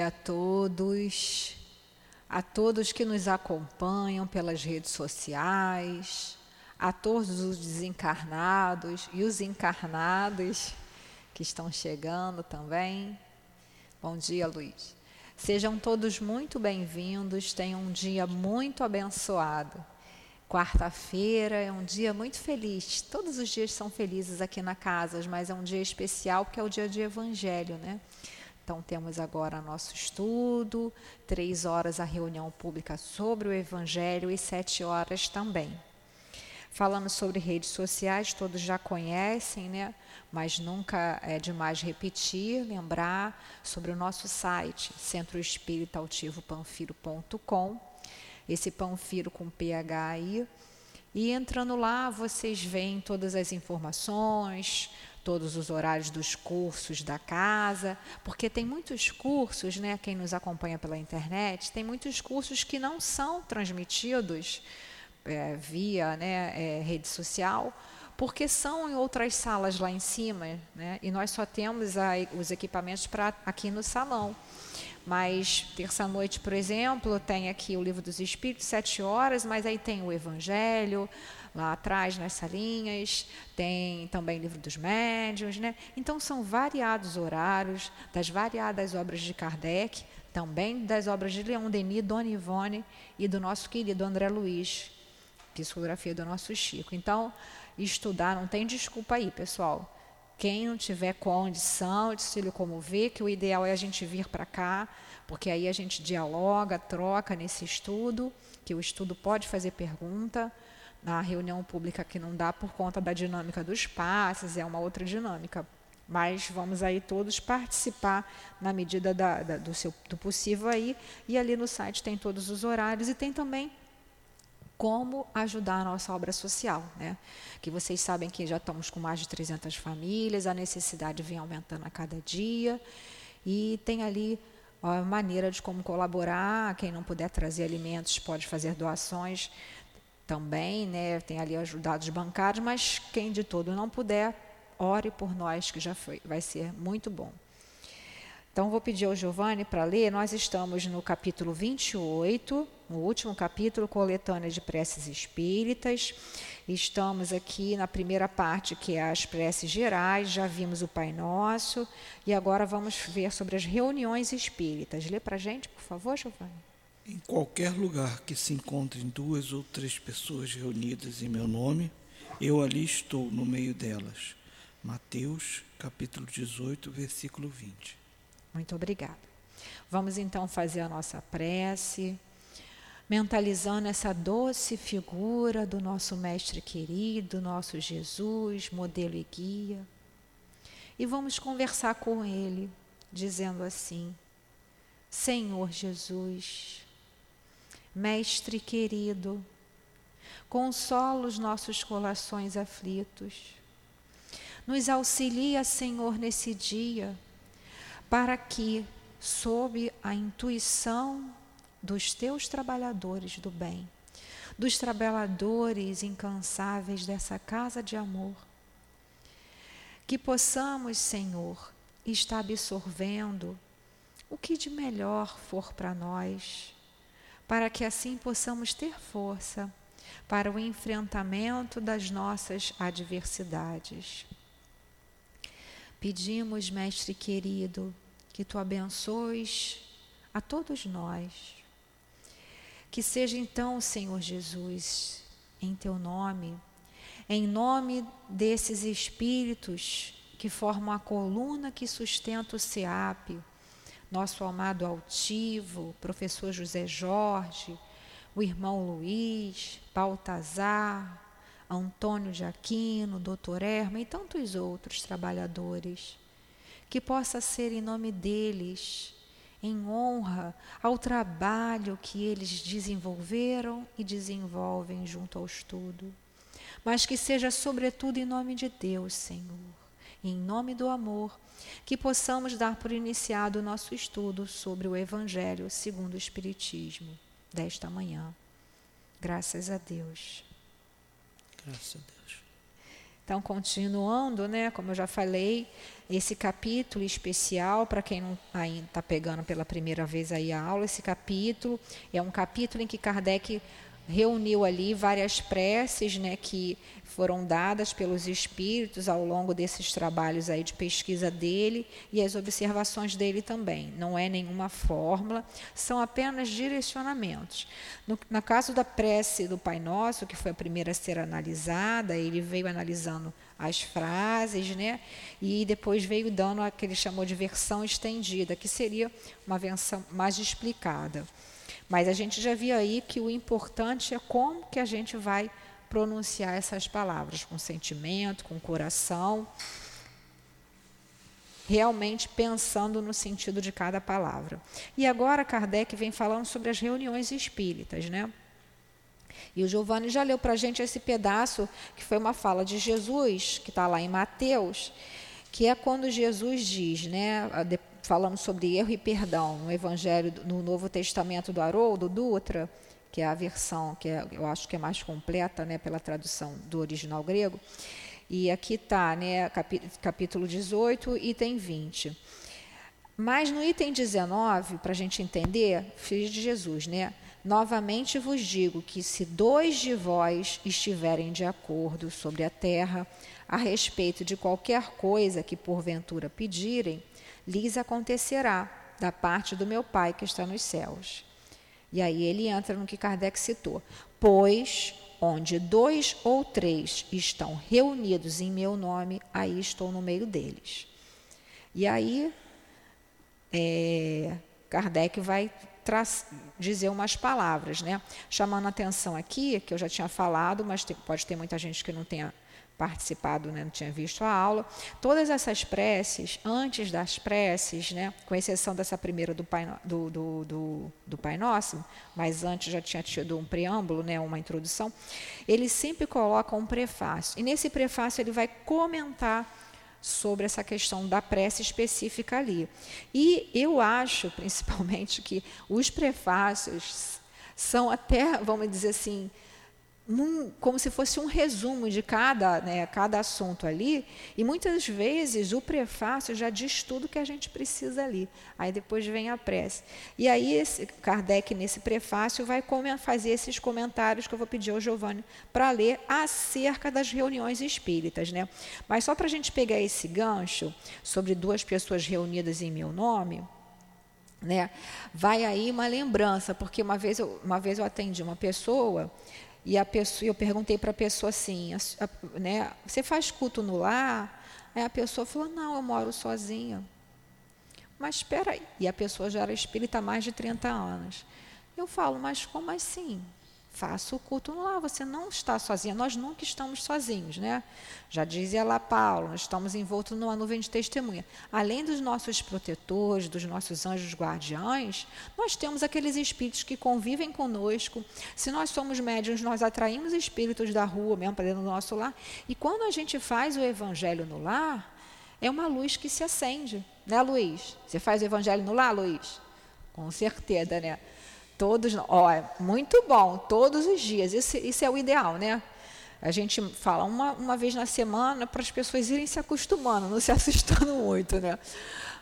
a todos, a todos que nos acompanham pelas redes sociais, a todos os desencarnados e os encarnados que estão chegando também. Bom dia, Luiz. Sejam todos muito bem-vindos, tenham um dia muito abençoado. Quarta-feira é um dia muito feliz. Todos os dias são felizes aqui na casa, mas é um dia especial porque é o dia de Evangelho, né? Então, temos agora nosso estudo, três horas a reunião pública sobre o Evangelho e sete horas também. Falando sobre redes sociais, todos já conhecem, né? mas nunca é demais repetir, lembrar sobre o nosso site, centroespíritautivopanfiro.com, esse Panfiro com PH aí. E entrando lá, vocês veem todas as informações, todos os horários dos cursos da casa, porque tem muitos cursos, né, quem nos acompanha pela internet, tem muitos cursos que não são transmitidos é, via né, é, rede social, porque são em outras salas lá em cima, né, e nós só temos a, os equipamentos para aqui no salão. Mas terça-noite, por exemplo, tem aqui o Livro dos Espíritos, sete horas, mas aí tem o Evangelho, lá atrás nas salinhas, tem também livro dos médiuns, né? Então são variados horários das variadas obras de Kardec, também das obras de Leon Denis, Dona Ivone e do nosso querido André Luiz, psicografia do nosso Chico. Então, estudar não tem desculpa aí, pessoal. Quem não tiver condição de se locomover, que o ideal é a gente vir para cá, porque aí a gente dialoga, troca nesse estudo, que o estudo pode fazer pergunta, na reunião pública que não dá por conta da dinâmica dos passes, é uma outra dinâmica. Mas vamos aí todos participar na medida da, da, do, seu, do possível aí. E ali no site tem todos os horários e tem também como ajudar a nossa obra social, né? Que vocês sabem que já estamos com mais de 300 famílias, a necessidade vem aumentando a cada dia e tem ali a maneira de como colaborar. Quem não puder trazer alimentos pode fazer doações também, né? Tem ali ajudados bancários, mas quem de todo não puder, ore por nós, que já foi, vai ser muito bom. Então, vou pedir ao Giovanni para ler. Nós estamos no capítulo 28, no último capítulo, coletânea de preces espíritas. Estamos aqui na primeira parte, que é as preces gerais. Já vimos o Pai Nosso. E agora vamos ver sobre as reuniões espíritas. Lê para a gente, por favor, Giovanni. Em qualquer lugar que se encontrem duas ou três pessoas reunidas em meu nome, eu ali estou no meio delas. Mateus, capítulo 18, versículo 20. Muito obrigada. Vamos então fazer a nossa prece, mentalizando essa doce figura do nosso Mestre querido, nosso Jesus, modelo e guia. E vamos conversar com Ele, dizendo assim: Senhor Jesus, Mestre querido, consola os nossos corações aflitos. Nos auxilia, Senhor, nesse dia, para que, sob a intuição dos teus trabalhadores do bem, dos trabalhadores incansáveis dessa casa de amor, que possamos, Senhor, estar absorvendo o que de melhor for para nós para que assim possamos ter força para o enfrentamento das nossas adversidades. Pedimos, Mestre querido, que tu abençoes a todos nós. Que seja então, Senhor Jesus, em teu nome, em nome desses espíritos que formam a coluna que sustenta o SEAP, nosso amado altivo, professor José Jorge, o irmão Luiz, Baltazar, Antônio de Aquino, doutor Erma e tantos outros trabalhadores. Que possa ser em nome deles, em honra ao trabalho que eles desenvolveram e desenvolvem junto ao estudo, mas que seja sobretudo em nome de Deus, Senhor, em nome do amor que possamos dar por iniciado o nosso estudo sobre o Evangelho segundo o Espiritismo desta manhã. Graças a Deus. Graças a Deus. Então, continuando, né, como eu já falei, esse capítulo especial, para quem não ainda está pegando pela primeira vez aí a aula, esse capítulo é um capítulo em que Kardec reuniu ali várias preces né, que foram dadas pelos espíritos ao longo desses trabalhos aí de pesquisa dele e as observações dele também. Não é nenhuma fórmula, são apenas direcionamentos. No, no caso da prece do Pai Nosso, que foi a primeira a ser analisada, ele veio analisando as frases, né? E depois veio dando a que ele chamou de versão estendida, que seria uma versão mais explicada. Mas a gente já viu aí que o importante é como que a gente vai pronunciar essas palavras, com sentimento, com coração, realmente pensando no sentido de cada palavra. E agora Kardec vem falando sobre as reuniões espíritas, né? E o Giovanni já leu para a gente esse pedaço, que foi uma fala de Jesus, que está lá em Mateus, que é quando Jesus diz, né, falando sobre erro e perdão no Evangelho, no Novo Testamento do Haroldo Dutra, que é a versão que é, eu acho que é mais completa, né, pela tradução do original grego. E aqui está, né, capítulo 18, item 20. Mas no item 19, para a gente entender, filho de Jesus, né? Novamente vos digo que se dois de vós estiverem de acordo sobre a terra a respeito de qualquer coisa que porventura pedirem, lhes acontecerá da parte do meu Pai que está nos céus. E aí ele entra no que Kardec citou. Pois onde dois ou três estão reunidos em meu nome, aí estou no meio deles. E aí é, Kardec vai dizer umas palavras, né? Chamando atenção aqui, que eu já tinha falado, mas tem, pode ter muita gente que não tenha participado, né, não tinha visto a aula. Todas essas preces, antes das preces, né, com exceção dessa primeira do Pai, do, do, do, do Pai Nosso, mas antes já tinha tido um preâmbulo, né, uma introdução, ele sempre coloca um prefácio. E nesse prefácio ele vai comentar sobre essa questão da prece específica ali. E eu acho, principalmente, que os prefácios são até, vamos dizer assim, num, como se fosse um resumo de cada, né, cada assunto ali, e muitas vezes o prefácio já diz tudo que a gente precisa ali. Aí depois vem a prece. E aí esse, Kardec, nesse prefácio, vai fazer esses comentários que eu vou pedir ao Giovanni para ler acerca das reuniões espíritas. Né? Mas só para a gente pegar esse gancho sobre duas pessoas reunidas em meu nome, né? vai aí uma lembrança, porque uma vez eu, uma vez eu atendi uma pessoa e a pessoa, eu perguntei para a pessoa assim, a, a, né, você faz culto no lar? Aí a pessoa falou, não, eu moro sozinha. Mas espera aí. E a pessoa já era espírita há mais de 30 anos. Eu falo, mas como assim? Faça o culto lá, você não está sozinha, nós nunca estamos sozinhos, né? Já dizia lá Paulo, nós estamos envoltos numa nuvem de testemunha. Além dos nossos protetores, dos nossos anjos guardiães, nós temos aqueles espíritos que convivem conosco. Se nós somos médiuns, nós atraímos espíritos da rua mesmo para dentro do nosso lar. E quando a gente faz o evangelho no lar, é uma luz que se acende, né, Luiz? Você faz o evangelho no lar, Luiz? Com certeza, né? Todos, ó, é muito bom, todos os dias. Isso, isso é o ideal, né? A gente fala uma, uma vez na semana para as pessoas irem se acostumando, não se assustando muito, né?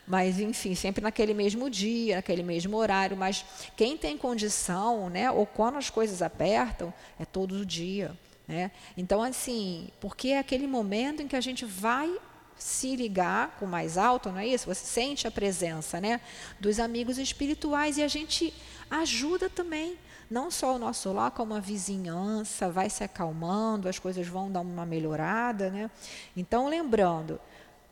Mas, enfim, sempre naquele mesmo dia, naquele mesmo horário. Mas quem tem condição, né? Ou quando as coisas apertam, é todo dia. Né? Então, assim, porque é aquele momento em que a gente vai se ligar com mais alto, não é isso? Você sente a presença né, dos amigos espirituais e a gente ajuda também. Não só o nosso lar, como a vizinhança, vai se acalmando, as coisas vão dar uma melhorada. Né? Então, lembrando,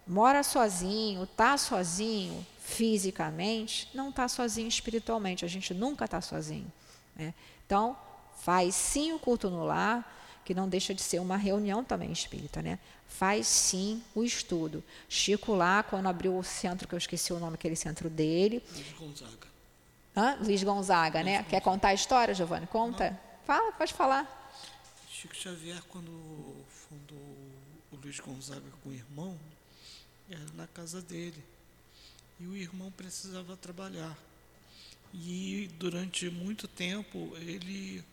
mora sozinho, está sozinho fisicamente, não está sozinho espiritualmente. A gente nunca está sozinho. Né? Então, faz sim o culto no lar, que não deixa de ser uma reunião também espírita, né? Faz sim o estudo. Chico lá, quando abriu o centro, que eu esqueci o nome, aquele centro dele. Gonzaga. Hã? Luiz Gonzaga, né? Quer contar a história, Giovanni? Conta. Não. Fala, pode falar. Chico Xavier, quando fundou o Luiz Gonzaga com o irmão, era na casa dele. E o irmão precisava trabalhar. E durante muito tempo ele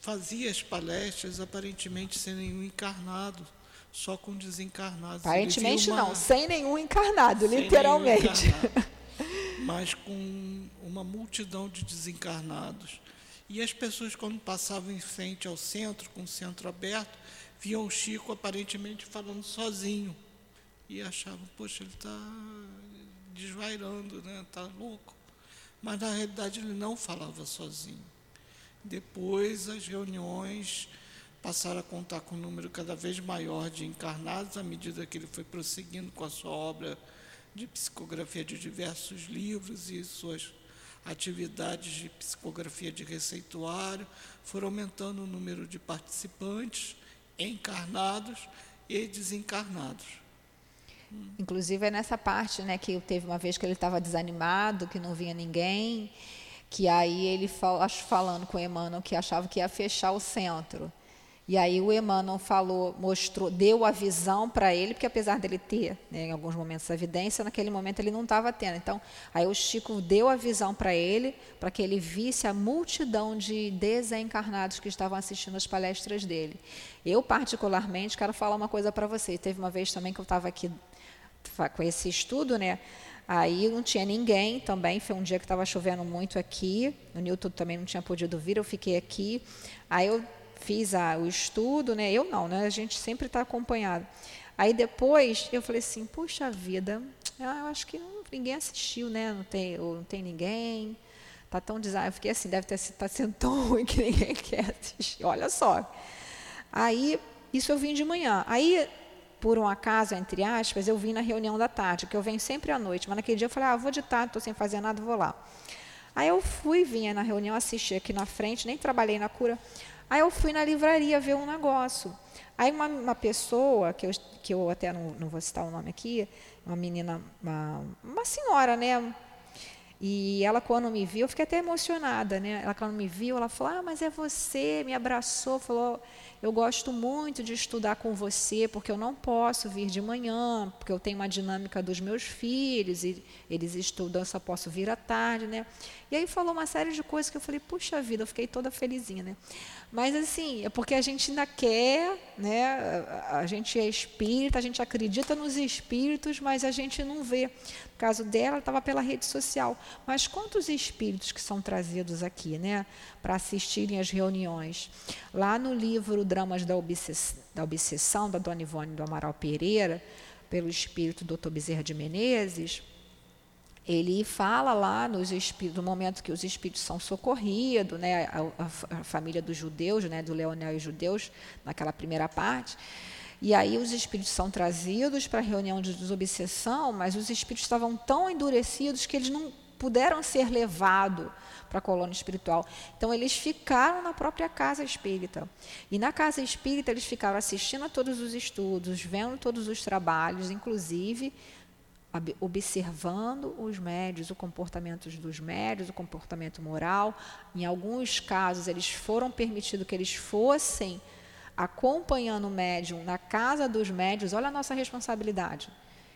fazia as palestras aparentemente sem nenhum encarnado, só com desencarnados. Aparentemente uma... não, sem nenhum encarnado, sem literalmente. Nenhum encarnado, mas com uma multidão de desencarnados. E as pessoas, quando passavam em frente ao centro, com o centro aberto, viam o Chico aparentemente falando sozinho. E achavam, poxa, ele está desvairando, né? Está louco. Mas na realidade ele não falava sozinho. Depois as reuniões passaram a contar com um número cada vez maior de encarnados à medida que ele foi prosseguindo com a sua obra de psicografia de diversos livros e suas atividades de psicografia de receituário, foram aumentando o número de participantes encarnados e desencarnados. Inclusive é nessa parte, né, que teve uma vez que ele estava desanimado, que não vinha ninguém, que aí ele acho falando com Emmanuel que achava que ia fechar o centro. E aí o Emmanuel falou, mostrou, deu a visão para ele, porque apesar dele ter, né, em alguns momentos, a evidência, naquele momento ele não estava tendo. Então, aí o Chico deu a visão para ele, para que ele visse a multidão de desencarnados que estavam assistindo as palestras dele. Eu, particularmente, quero falar uma coisa para você. Teve uma vez também que eu estava aqui com esse estudo, né? Aí não tinha ninguém também, foi um dia que estava chovendo muito aqui, o Newton também não tinha podido vir, eu fiquei aqui. Aí eu fiz a, o estudo, né? Eu não, né? A gente sempre está acompanhado. Aí depois eu falei assim, puxa vida, eu acho que não, ninguém assistiu, né? Não tem, não tem ninguém. Tá tão design. Eu fiquei assim, deve estar tá sendo tão ruim que ninguém quer assistir. Olha só. Aí, isso eu vim de manhã. Aí, por um acaso, entre aspas, eu vim na reunião da tarde, que eu venho sempre à noite. Mas naquele dia eu falei, ah, vou de tarde, estou sem fazer nada, vou lá. Aí eu fui, vinha na reunião, assisti aqui na frente, nem trabalhei na cura. Aí eu fui na livraria ver um negócio. Aí uma, uma pessoa, que eu, que eu até não, não vou citar o nome aqui, uma menina, uma, uma senhora, né? E ela, quando me viu, eu fiquei até emocionada, né? Ela, quando me viu, ela falou: Ah, mas é você, me abraçou, falou: Eu gosto muito de estudar com você, porque eu não posso vir de manhã, porque eu tenho uma dinâmica dos meus filhos, e eles estudam, eu só posso vir à tarde, né? E aí falou uma série de coisas que eu falei: Puxa vida, eu fiquei toda felizinha, né? Mas assim, é porque a gente ainda quer, né? A gente é espírita, a gente acredita nos espíritos, mas a gente não vê. No caso dela, estava pela rede social. Mas quantos espíritos que são trazidos aqui, né? Para assistirem às reuniões? Lá no livro Dramas da, Obsess da Obsessão, da Dona Ivone do Amaral Pereira, pelo espírito Dr. Bezerra de Menezes, ele fala lá nos no momento que os espíritos são socorridos, né, a, a, a, família dos judeus, né, do Leonel e os judeus, naquela primeira parte, e aí os espíritos são trazidos para a reunião de desobsessão, mas os espíritos estavam tão endurecidos que eles não puderam ser levados para a colônia espiritual. Então eles ficaram na própria casa espírita. E na casa espírita eles ficaram assistindo a todos os estudos, vendo todos os trabalhos, inclusive observando os médios, o comportamento dos médios, o comportamento moral. Em alguns casos, eles foram permitidos que eles fossem acompanhando o médium na casa dos médios. Olha a nossa responsabilidade.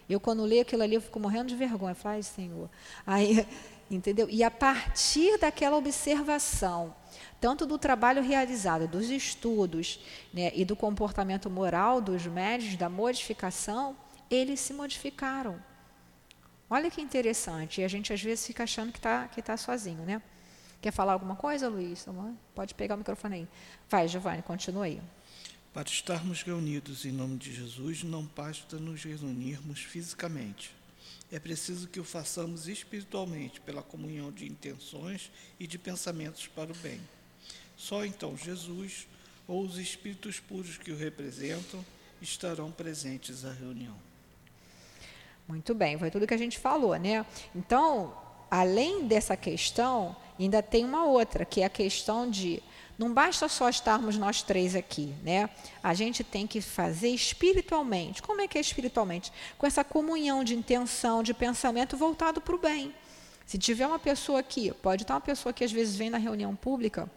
Eu, quando leio aquilo ali, eu fico morrendo de vergonha. Ai, Senhor. Aí, entendeu? E a partir daquela observação, tanto do trabalho realizado, dos estudos né, e do comportamento moral dos médios, da modificação, eles se modificaram. Olha que interessante. E a gente às vezes fica achando que está que tá sozinho, né? Quer falar alguma coisa, Luiz? Pode pegar o microfone aí. Vai, Giovanni, continua aí. Para estarmos reunidos em nome de Jesus, não basta nos reunirmos fisicamente. É preciso que o façamos espiritualmente, pela comunhão de intenções e de pensamentos para o bem. Só então Jesus ou os espíritos puros que o representam estarão presentes à reunião. Muito bem, foi tudo que a gente falou, né? Então, além dessa questão, ainda tem uma outra, que é a questão de não basta só estarmos nós três aqui, né? A gente tem que fazer espiritualmente. Como é que é espiritualmente? Com essa comunhão de intenção, de pensamento voltado para o bem. Se tiver uma pessoa aqui, pode estar uma pessoa que às vezes vem na reunião pública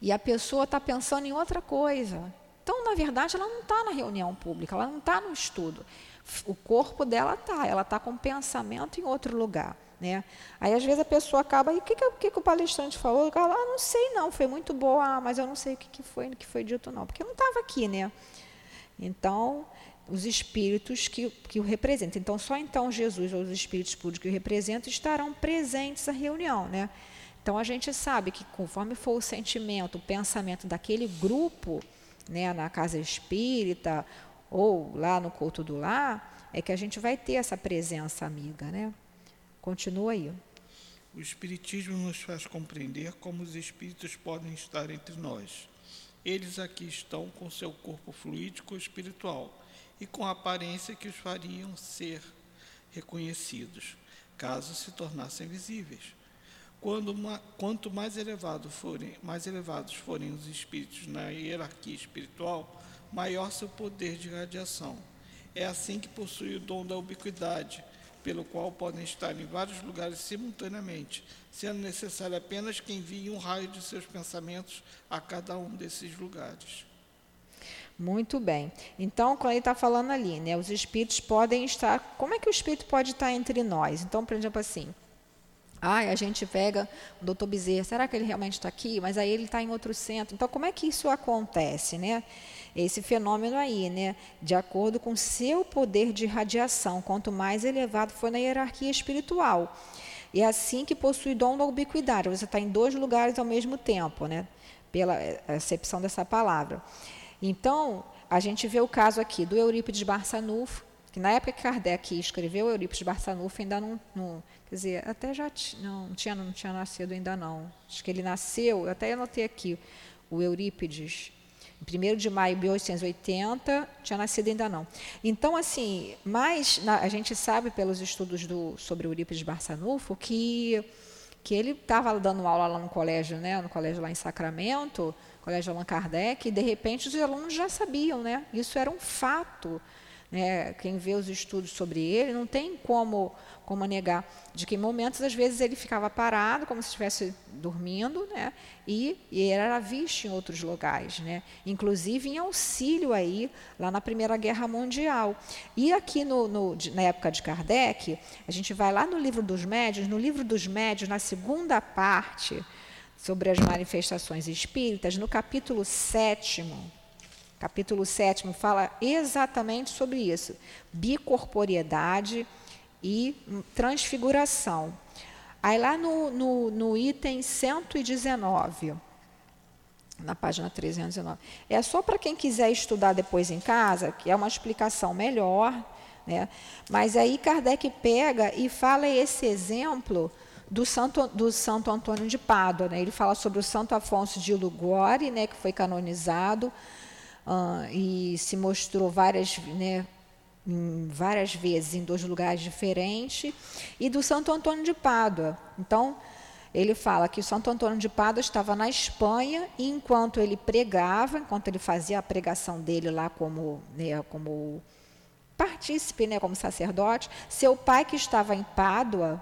e a pessoa está pensando em outra coisa. Então, na verdade, ela não está na reunião pública, ela não está no estudo o corpo dela está, ela está com pensamento em outro lugar. Né? Aí, às vezes, a pessoa acaba, e o que, que, que, o palestrante falou? Ela, ah, não sei não, foi muito boa, ah, mas eu não sei o que, que foi, o que foi dito não, porque eu não estava aqui, né? Então, os espíritos que, que o representam. Então, só então Jesus ou os espíritos puros que o representam estarão presentes na reunião, né? Então, a gente sabe que conforme for o sentimento, o pensamento daquele grupo, né, na casa espírita ou lá no culto do lar, é que a gente vai ter essa presença amiga, né? Continua aí. O Espiritismo nos faz compreender como os espíritos podem estar entre nós. Eles aqui estão com seu corpo fluídico espiritual e com a aparência que os fariam ser reconhecidos, caso se tornassem visíveis. Quando, quanto mais, elevado forem, mais elevados forem os espíritos na hierarquia espiritual, maior seu poder de radiação. É assim que possui o dom da ubiquidade, pelo qual podem estar em vários lugares simultaneamente, sendo necessário apenas que envie um raio de seus pensamentos a cada um desses lugares. Muito bem. Então, quando ele está falando ali, né, os espíritos podem estar. Como é que o espírito pode estar entre nós? Então, por exemplo, assim. Ah, a gente pega o doutor Bezerra, será que ele realmente está aqui? Mas aí ele está em outro centro. Então, como é que isso acontece, né? esse fenômeno aí, né, de acordo com seu poder de radiação, quanto mais elevado for na hierarquia espiritual. E é assim que possui dom da ubiquidade, você está em dois lugares ao mesmo tempo, né, pela acepção dessa palavra. Então, a gente vê o caso aqui do Eurípides Barçanufo, que na época que Kardec escreveu, Eurípides Barçanufo ainda não, não quer dizer, até já não, não, tinha, não tinha nascido ainda não. Acho que ele nasceu, até anotei aqui, o Eurípides 1 de maio de 1880, tinha nascido ainda não. Então, assim, mas na, a gente sabe pelos estudos do, sobre Eurípides Barçanufo que, que ele estava dando aula lá no colégio, né, no colégio lá em Sacramento, colégio Allan Kardec, e de repente os alunos já sabiam, né? Isso era um fato. Né? Quem vê os estudos sobre ele não tem como como negar de que em momentos às vezes ele ficava parado como se estivesse dormindo, né? E, e era visto em outros lugares, né? Inclusive em auxílio aí lá na Primeira Guerra Mundial. E aqui no, no, na época de Kardec, a gente vai lá no livro dos médios, no livro dos médios, na segunda parte sobre as manifestações espíritas, no capítulo sétimo, capítulo sétimo fala exatamente sobre isso, bicorporiedade e transfiguração. Aí lá no, no, no item 119, na página 319, é só para quem quiser estudar depois em casa, que é uma explicação melhor, né? mas aí Kardec pega e fala esse exemplo do Santo, do Santo Antônio de Pádua. Né? Ele fala sobre o Santo Afonso de Lugori, né, que foi canonizado uh, e se mostrou várias, né, várias vezes em dois lugares diferentes, e do Santo Antônio de Pádua. Então, ele fala que Santo Antônio de Pádua estava na Espanha e enquanto ele pregava, enquanto ele fazia a pregação dele lá como, né, como partícipe, né, como sacerdote, seu pai que estava em Pádua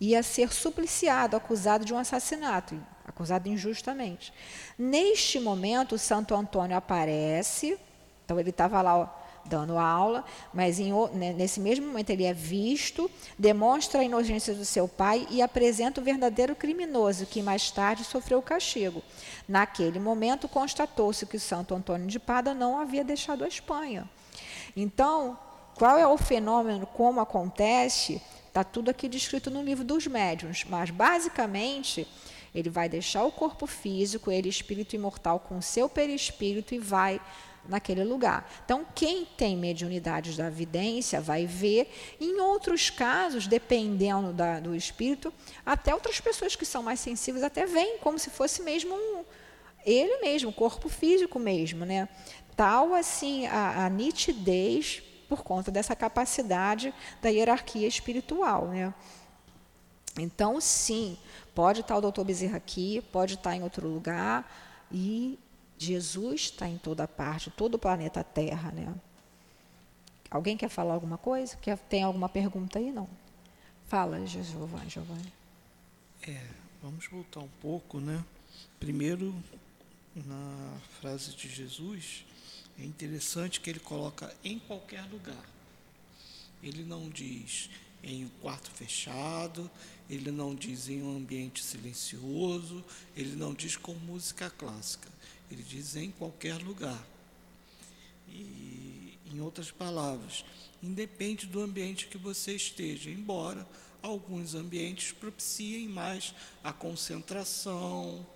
ia ser supliciado, acusado de um assassinato, acusado injustamente. Neste momento, Santo Antônio aparece, então ele estava lá dando aula, mas em, né, nesse mesmo momento ele é visto, demonstra a inocência do seu pai e apresenta o verdadeiro criminoso, que mais tarde sofreu o castigo. Naquele momento, constatou-se que Santo Antônio de Pada não havia deixado a Espanha. Então, qual é o fenômeno, como acontece? Está tudo aqui descrito no livro dos médiuns, mas basicamente ele vai deixar o corpo físico, ele espírito imortal com o seu perispírito e vai naquele lugar. Então, quem tem mediunidades da vidência vai ver, em outros casos, dependendo da, do espírito, até outras pessoas que são mais sensíveis até veem como se fosse mesmo um, ele mesmo, corpo físico mesmo, né? Tal assim a, a nitidez por conta dessa capacidade da hierarquia espiritual, né? Então, sim, pode estar o doutor Bezerra aqui, pode estar em outro lugar, e Jesus está em toda parte, todo o planeta Terra, né? Alguém quer falar alguma coisa? Quer, tem alguma pergunta aí? Não. Fala, Giovanni. Giovanni. É, vamos voltar um pouco, né? Primeiro, na frase de Jesus, é interessante que ele coloca em qualquer lugar. Ele não diz em um quarto fechado, ele não diz em um ambiente silencioso, ele não diz com música clássica, ele diz em qualquer lugar. E, em outras palavras, independe do ambiente que você esteja, embora alguns ambientes propiciem mais a concentração,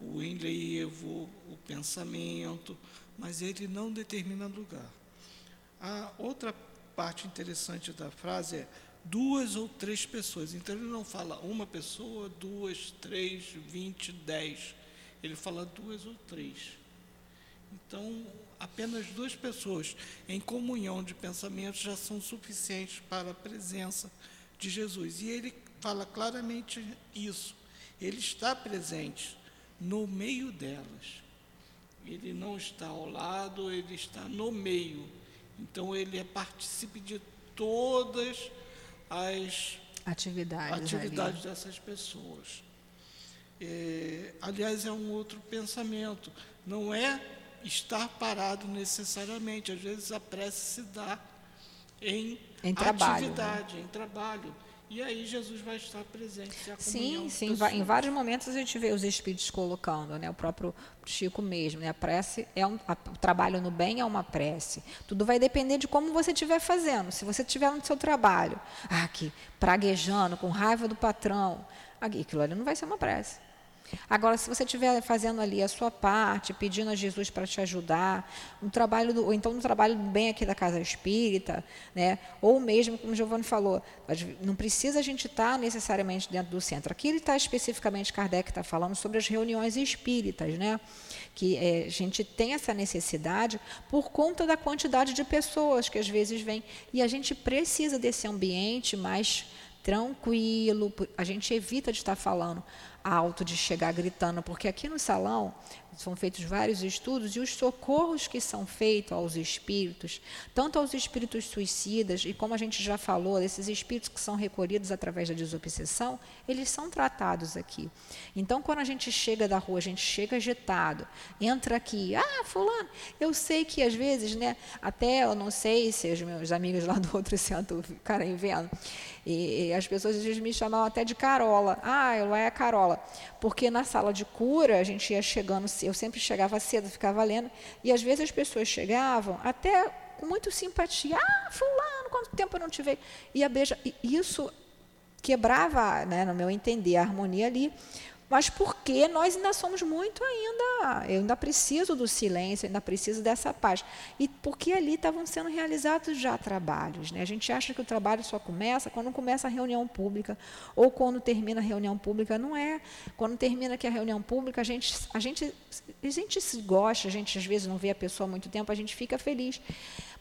o enlevo, o pensamento, mas ele não determina lugar. A outra parte interessante da frase é duas ou três pessoas. Então ele não fala uma pessoa, duas, três, vinte, dez. Ele fala duas ou três. Então, apenas duas pessoas em comunhão de pensamentos já são suficientes para a presença de Jesus. E ele fala claramente isso. Ele está presente no meio delas. Ele não está ao lado, ele está no meio. Então ele é participe de todas as atividades, atividades dessas pessoas. É, aliás, é um outro pensamento. Não é estar parado necessariamente. Às vezes a prece se dá em, em trabalho, né? atividade, né? em trabalho. E aí Jesus vai estar presente. sim, sim. Em vários momentos a gente vê os espíritos colocando, né? O próprio Chico mesmo, né? A prece é um, a, o trabalho no bem é uma prece. Tudo vai depender de como você estiver fazendo. Se você estiver no seu trabalho, ah, aqui, praguejando, com raiva do patrão, aquilo ali não vai ser uma prece. Agora, se você estiver fazendo ali a sua parte, pedindo a Jesus para te ajudar, um trabalho do, ou então um trabalho bem aqui da casa espírita, né? ou mesmo, como o Giovanni falou, não precisa a gente estar tá necessariamente dentro do centro. Aqui ele está especificamente, Kardec está falando sobre as reuniões espíritas, né? que é, a gente tem essa necessidade por conta da quantidade de pessoas que às vezes vêm. E a gente precisa desse ambiente mais tranquilo, a gente evita de estar falando alto, de chegar gritando, porque aqui no salão são feitos vários estudos e os socorros que são feitos aos espíritos, tanto aos espíritos suicidas e como a gente já falou, esses espíritos que são recolhidos através da desobsessão, eles são tratados aqui. Então, quando a gente chega da rua, a gente chega agitado, entra aqui, ah, fulano, eu sei que às vezes, né, até eu não sei se os meus amigos lá do outro centro ficarem vendo, e, e as pessoas às vezes me chamavam até de Carola. Ah, ela é a Carola. Porque na sala de cura, a gente ia chegando, eu sempre chegava cedo, ficava lendo, e às vezes as pessoas chegavam até com muito simpatia. Ah, fulano, quanto tempo eu não te vejo. E beija. E isso quebrava, né, no meu entender, a harmonia ali, mas porque nós ainda somos muito ainda, eu ainda preciso do silêncio, ainda preciso dessa paz. E porque ali estavam sendo realizados já trabalhos. Né? A gente acha que o trabalho só começa quando começa a reunião pública, ou quando termina a reunião pública. Não é. Quando termina aqui a reunião pública, a gente, a gente, a gente se gosta, a gente às vezes não vê a pessoa há muito tempo, a gente fica feliz.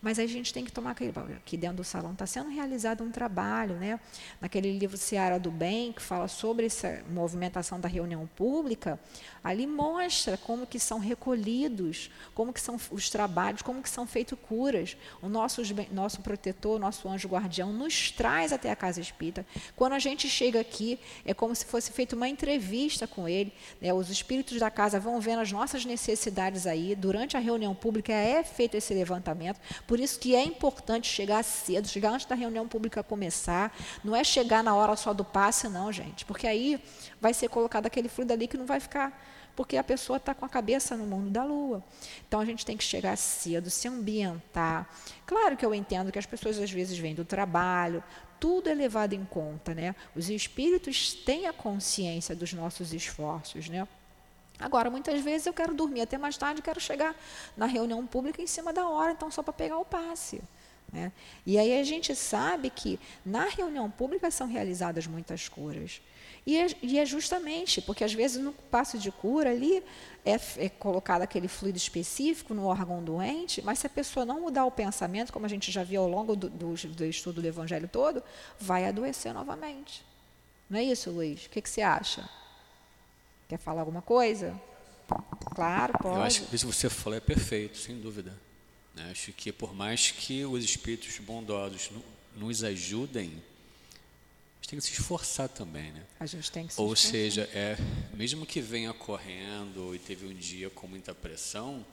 Mas a gente tem que tomar. Aqui dentro do salão está sendo realizado um trabalho, né? naquele livro Seara do Bem, que fala sobre essa movimentação da reunião pública, ali mostra como que são recolhidos, como que são os trabalhos, como que são feitas curas. O nosso, nosso protetor, nosso anjo guardião, nos traz até a casa espírita. Quando a gente chega aqui, é como se fosse feita uma entrevista com ele. Né? Os espíritos da casa vão vendo as nossas necessidades aí. Durante a reunião pública é feito esse levantamento. Por isso que é importante chegar cedo, chegar antes da reunião pública começar. Não é chegar na hora só do passe, não, gente. Porque aí vai ser colocado aquele fluido ali que não vai ficar porque a pessoa está com a cabeça no mundo da lua. Então a gente tem que chegar cedo, se ambientar. Claro que eu entendo que as pessoas às vezes vêm do trabalho, tudo é levado em conta, né? Os espíritos têm a consciência dos nossos esforços, né? Agora, muitas vezes eu quero dormir até mais tarde, quero chegar na reunião pública em cima da hora, então só para pegar o passe. Né? E aí a gente sabe que na reunião pública são realizadas muitas curas. E é, e é justamente porque às vezes no passo de cura ali é, é, colocado aquele fluido específico no órgão doente, mas se a pessoa não mudar o pensamento, como a gente já viu ao longo do, do, do estudo do Evangelho todo, vai adoecer novamente. Não é isso, Luiz? O que, que você acha? Quer falar alguma coisa? Claro, pode. Eu acho que isso que você falou é perfeito, sem dúvida. Né? Acho que por mais que os espíritos bondosos nos ajudem, a gente tem que se esforçar também, né? A gente tem que se Ou esforçar. seja, é, mesmo que venha correndo e teve um dia com muita pressão,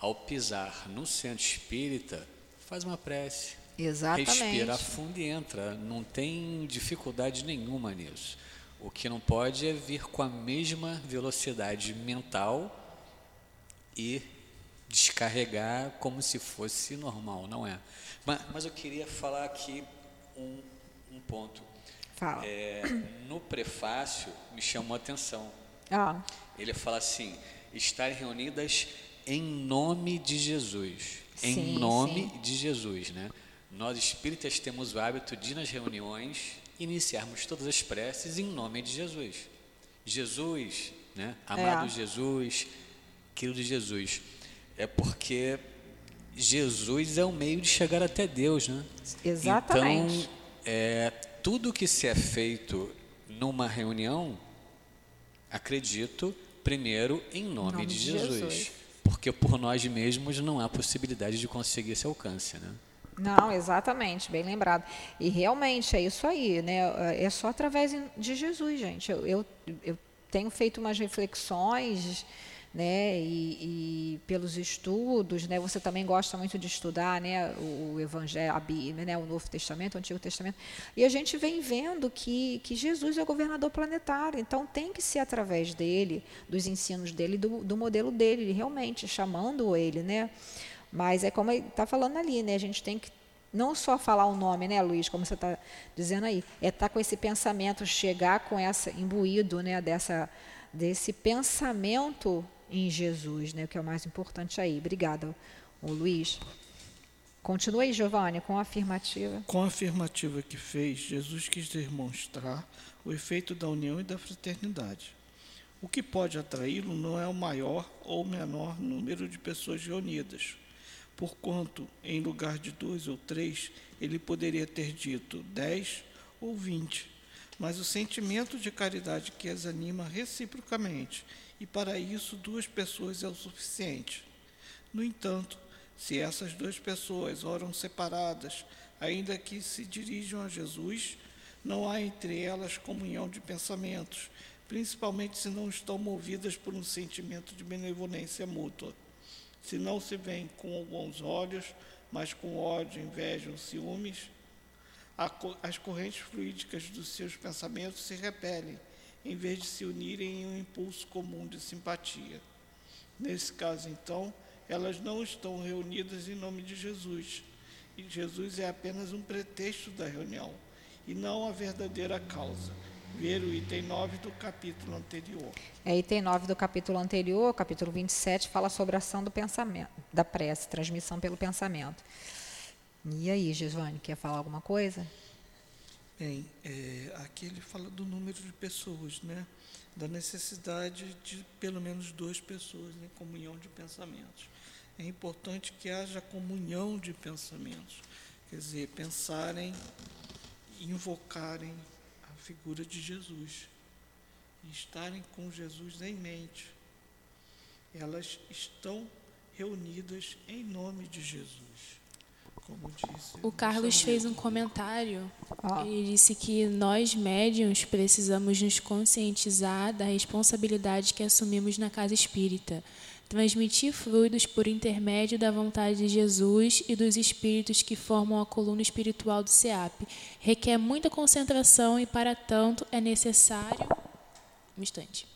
ao pisar no centro espírita, faz uma prece. Exatamente. Respira fundo e entra. Não tem dificuldade nenhuma nisso. O que não pode é vir com a mesma velocidade mental e descarregar como se fosse normal, não é? Mas, mas eu queria falar aqui um, um ponto. Fala. É, no prefácio me chamou a atenção. Ah, Ele fala assim: estar reunidas em nome de Jesus. Em Sim, nome sim. de Jesus, né? Nós espíritas temos o hábito de nas reuniões iniciarmos todas as preces em nome de Jesus. Jesus, né? Amado É. Jesus, querido Jesus. É porque Jesus é o meio de chegar até Deus, né? Exatamente. Então, é, tudo que se é feito numa reunião, acredito, primeiro em nome, Nome de, de Jesus, Jesus. Porque por nós mesmos não há possibilidade de conseguir esse alcance, né? Não, exatamente, bem lembrado. E realmente é isso aí, né? É só através de Jesus, gente. Eu, eu, eu tenho feito umas reflexões, né? E, e pelos estudos, né? Você também gosta muito de estudar, né? O, Evangelho, a Bíblia, né? O Novo Testamento, o Antigo Testamento. E a gente vem vendo que, que Jesus é o governador planetário. Então tem que ser através dele, dos ensinos dele, do, do modelo dele, realmente chamando ele, né? Mas é como está falando ali, né? A gente tem que não só falar o nome, né, Luiz, como você está dizendo aí, é estar com esse pensamento, chegar com essa imbuído, né, dessa desse pensamento em Jesus, né, que é o mais importante aí. Obrigada, o Luiz. Continue aí, Giovanni, com a afirmativa. Com a afirmativa que fez, Jesus quis demonstrar o efeito da união e da fraternidade. O que pode atraí-lo não é o maior ou menor número de pessoas reunidas, porquanto, em lugar de dois ou três, ele poderia ter dito dez ou vinte. Mas o sentimento de caridade que as anima reciprocamente, e para isso duas pessoas é o suficiente. No entanto, se essas duas pessoas oram separadas, ainda que se dirijam a Jesus, não há entre elas comunhão de pensamentos, principalmente se não estão movidas por um sentimento de benevolência mútua. Se não se veem com bons olhos, mas com ódio, inveja ou ciúmes, as correntes fluídicas dos seus pensamentos se repelem, em vez de se unirem em um impulso comum de simpatia. Nesse caso, então, elas não estão reunidas em nome de Jesus. E Jesus é apenas um pretexto da reunião e não a verdadeira causa. Ver o item 9 do capítulo anterior. É item 9 do capítulo anterior, capítulo 27, fala sobre a ação do pensamento, da prece, transmissão pelo pensamento. E aí, Giovanni, quer falar alguma coisa? Bem, é, aqui ele fala do número de pessoas, né? da necessidade de pelo menos duas pessoas em comunhão de pensamentos. É importante que haja comunhão de pensamentos, quer dizer, pensarem, invocarem figura de Jesus e estarem com Jesus em mente. Elas estão reunidas em nome de Jesus. Como disse O Carlos fez um comentário. Ó. Ele disse que nós, médiums, precisamos nos conscientizar da responsabilidade que assumimos na casa espírita. Transmitir fluidos por intermédio da vontade de Jesus e dos espíritos que formam a coluna espiritual do SEAP. Requer muita concentração e, para tanto, é necessário. Um instante.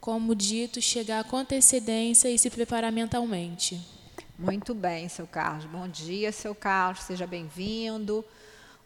Como dito, chegar com antecedência e se preparar mentalmente. Muito bem, seu Carlos. Bom dia, seu Carlos. Seja bem-vindo.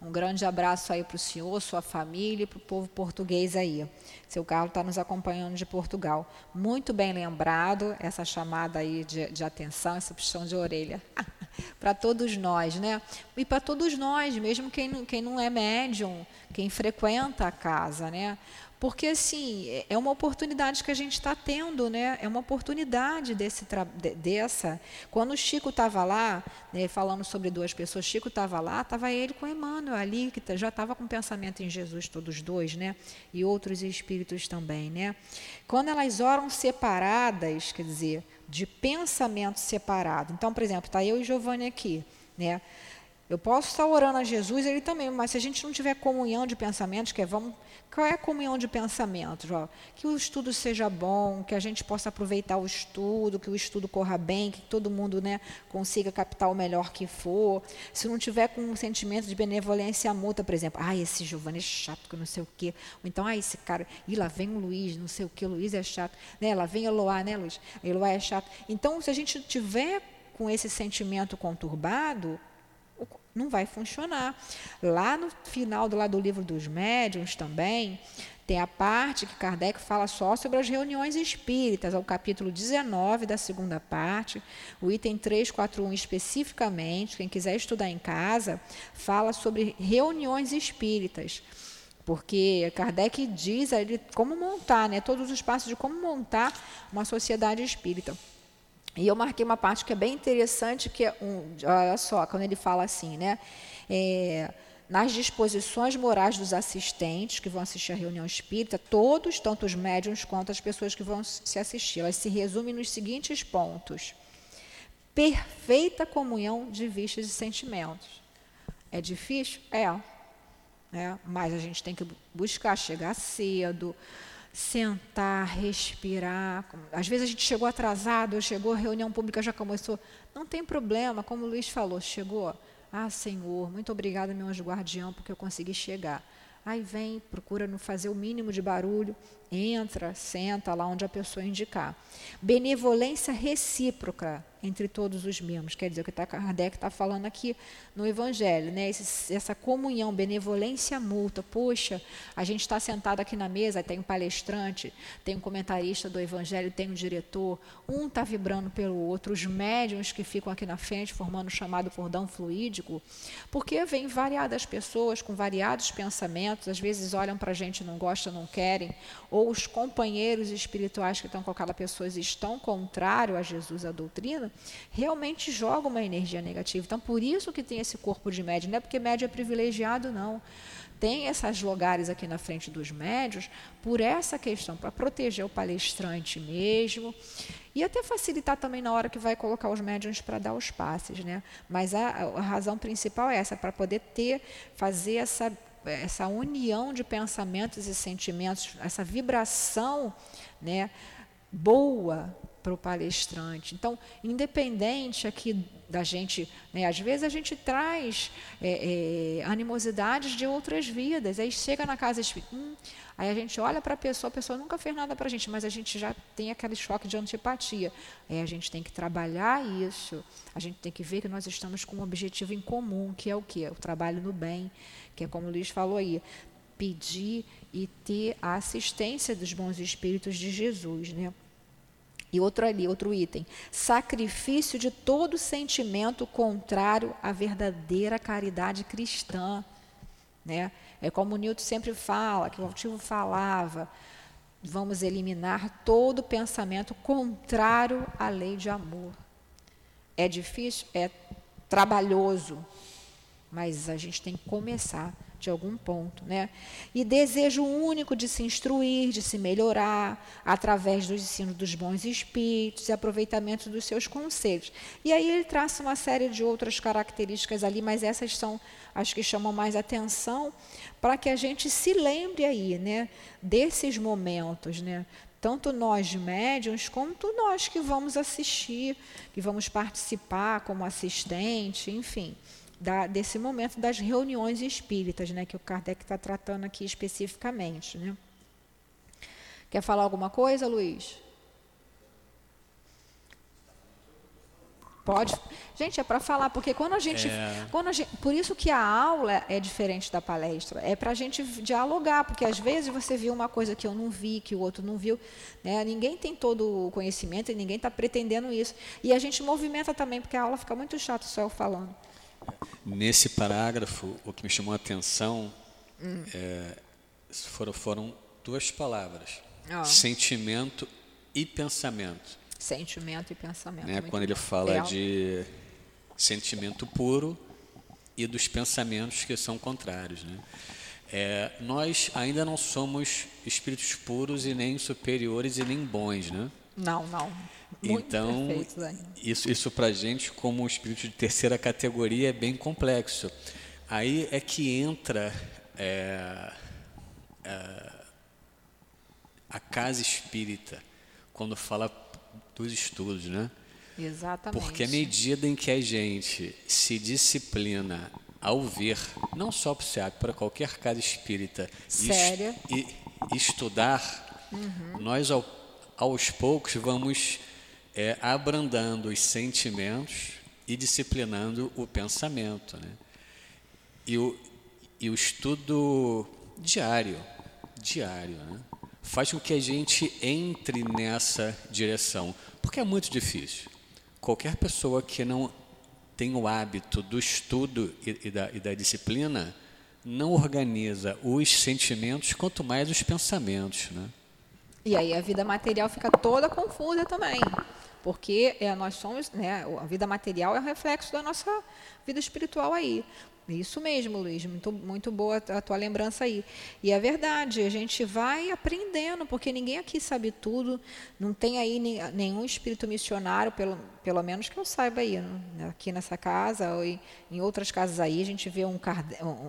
Um grande abraço aí para o senhor, sua família e para o povo português aí. Seu Carlos está nos acompanhando de Portugal. Muito bem lembrado essa chamada aí de, de atenção, essa puxão de orelha. para todos nós, né? E para todos nós, mesmo quem, quem não é médium, quem frequenta a casa, né? Porque, assim, é- é uma oportunidade que a gente está tendo, né? É uma oportunidade desse dessa. Quando o Chico estava lá, né, falando sobre duas pessoas, Chico estava lá, estava ele com Emmanuel ali, que tá- já estava com pensamento em Jesus, todos dois, né? E outros espíritos também, né? Quando elas oram separadas, quer dizer, de pensamento separado. Então, por exemplo, está eu e Giovanni aqui, né? Eu posso estar orando a Jesus, ele também, mas se a gente não tiver comunhão de pensamentos, que é, vamos, qual é a comunhão de pensamentos? Ó? Que o estudo seja bom, que a gente possa aproveitar o estudo, que o estudo corra bem, que todo mundo né, consiga captar o melhor que for. Se não tiver com um sentimento de benevolência mútua, por exemplo, ah, esse Giovanni é chato, que não sei o quê. Ou então, ah, esse cara, e lá vem o Luiz, não sei o quê, o Luiz é chato. Né? Lá vem Eloá, né, Luiz? Eloá é chato. Então, se a gente tiver com esse sentimento conturbado, não vai funcionar. Lá no final do, lá do livro dos médiuns também, tem a parte que Kardec fala só sobre as reuniões espíritas, é o capítulo 19 da segunda parte, o item 341 especificamente, quem quiser estudar em casa, fala sobre reuniões espíritas. Porque Kardec diz ele, como montar, né, todos os passos de como montar uma sociedade espírita. E eu marquei uma parte que é bem interessante, que é um, olha só, quando ele fala assim, né? É, nas disposições morais dos assistentes que vão assistir à reunião espírita, todos, tanto os médiums quanto as pessoas que vão se assistir, elas se resumem nos seguintes pontos: perfeita comunhão de vistas e sentimentos. É difícil? É. é. Mas a gente tem que buscar chegar cedo, sentar, respirar. Às vezes a gente chegou atrasado, chegou, a reunião pública já começou. Não tem problema, como o Luiz falou, chegou. Ah, Senhor, muito obrigada, meu anjo guardião, porque eu consegui chegar. Aí vem, procura não fazer o mínimo de barulho, entra, senta lá onde a pessoa indicar. Benevolência recíproca entre todos os membros, quer dizer, o que tá, Kardec está falando aqui no Evangelho, né? Esse, essa comunhão, benevolência mútua. Poxa, a gente está sentado aqui na mesa, tem um palestrante, tem um comentarista do Evangelho, tem um diretor, um está vibrando pelo outro, os médiums que ficam aqui na frente, formando o chamado cordão fluídico, porque vem variadas pessoas com variados pensamentos, às vezes olham para a gente não gostam, não querem, ou os companheiros espirituais que estão com aquela pessoa estão contrário a Jesus, a doutrina, realmente jogam uma energia negativa. Então, por isso que tem esse corpo de médio, não é porque médio é privilegiado, não. Tem esses lugares aqui na frente dos médios por essa questão, para proteger o palestrante mesmo e até facilitar também na hora que vai colocar os médiums para dar os passes, né? Mas a, a razão principal é essa, para poder ter, fazer essa essa união de pensamentos e sentimentos, essa vibração né, boa para o palestrante. Então, independente aqui da gente, né, às vezes a gente traz é, é, animosidades de outras vidas, aí chega na casa espírita, hum, aí a gente olha para a pessoa, a pessoa nunca fez nada para a gente, mas a gente já tem aquele choque de antipatia. Aí a gente tem que trabalhar isso, a gente tem que ver que nós estamos com um objetivo em comum, que é o quê? O trabalho no bem, que é como o Luiz falou aí, pedir e ter a assistência dos bons espíritos de Jesus, né? E outro ali, outro item. Sacrifício de todo sentimento contrário à verdadeira caridade cristã. Né? É como o Newton sempre fala, que o Altivo falava, vamos eliminar todo pensamento contrário à lei de amor. É difícil? É trabalhoso, mas a gente tem que começar de algum ponto, né? E desejo único de se instruir, de se melhorar, através do ensino dos bons espíritos e aproveitamento dos seus conselhos. E aí ele traça uma série de outras características ali, mas essas são as que chamam mais atenção para que a gente se lembre aí, né, desses momentos, né? Tanto nós médiums, quanto nós que vamos assistir, que vamos participar como assistente, enfim da, desse momento das reuniões espíritas, né, que o Kardec está tratando aqui especificamente. Né? Quer falar alguma coisa, Luiz? Pode. Gente, é para falar, porque quando a gente, é... quando a gente. Por isso que a aula é diferente da palestra. É para a gente dialogar, porque às vezes você viu uma coisa que eu não vi, que o outro não viu. Né? Ninguém tem todo o conhecimento e ninguém está pretendendo isso. E a gente movimenta também, porque a aula fica muito chata só eu falando. Nesse parágrafo, o que me chamou a atenção hum. é, foram, foram duas palavras: oh. sentimento e pensamento. Sentimento e pensamento. Né? Quando ele fala Real. de sentimento puro e dos pensamentos que são contrários. Né? É, nós ainda não somos espíritos puros e nem superiores e nem bons, né? Não, não. Muito então, perfeito, isso, isso para a gente, como um espírito de terceira categoria, é bem complexo. Aí é que entra é, é, a casa espírita, quando fala dos estudos, né? Exatamente. Porque à medida em que a gente se disciplina ao ver, não só para o SEAP, para qualquer casa espírita, e es- Séria. e, estudar, nós ao- aos poucos vamos é, abrandando os sentimentos e disciplinando o pensamento. Né? E, o, e o estudo diário, diário, né? faz com que a gente entre nessa direção, porque é muito difícil. Qualquer pessoa que não tem o hábito do estudo e, e da, e da disciplina não organiza os sentimentos, quanto mais os pensamentos. Né? E aí a vida material fica toda confusa também. Porque é, nós somos, né, a vida material é o reflexo da nossa vida espiritual aí. Isso mesmo, Luiz, muito, muito boa a tua lembrança aí. E é verdade, a gente vai aprendendo, porque ninguém aqui sabe tudo, não tem aí nenhum espírito missionário, pelo, pelo menos que eu saiba aí, né, aqui nessa casa, ou em, em outras casas aí, a gente vê um,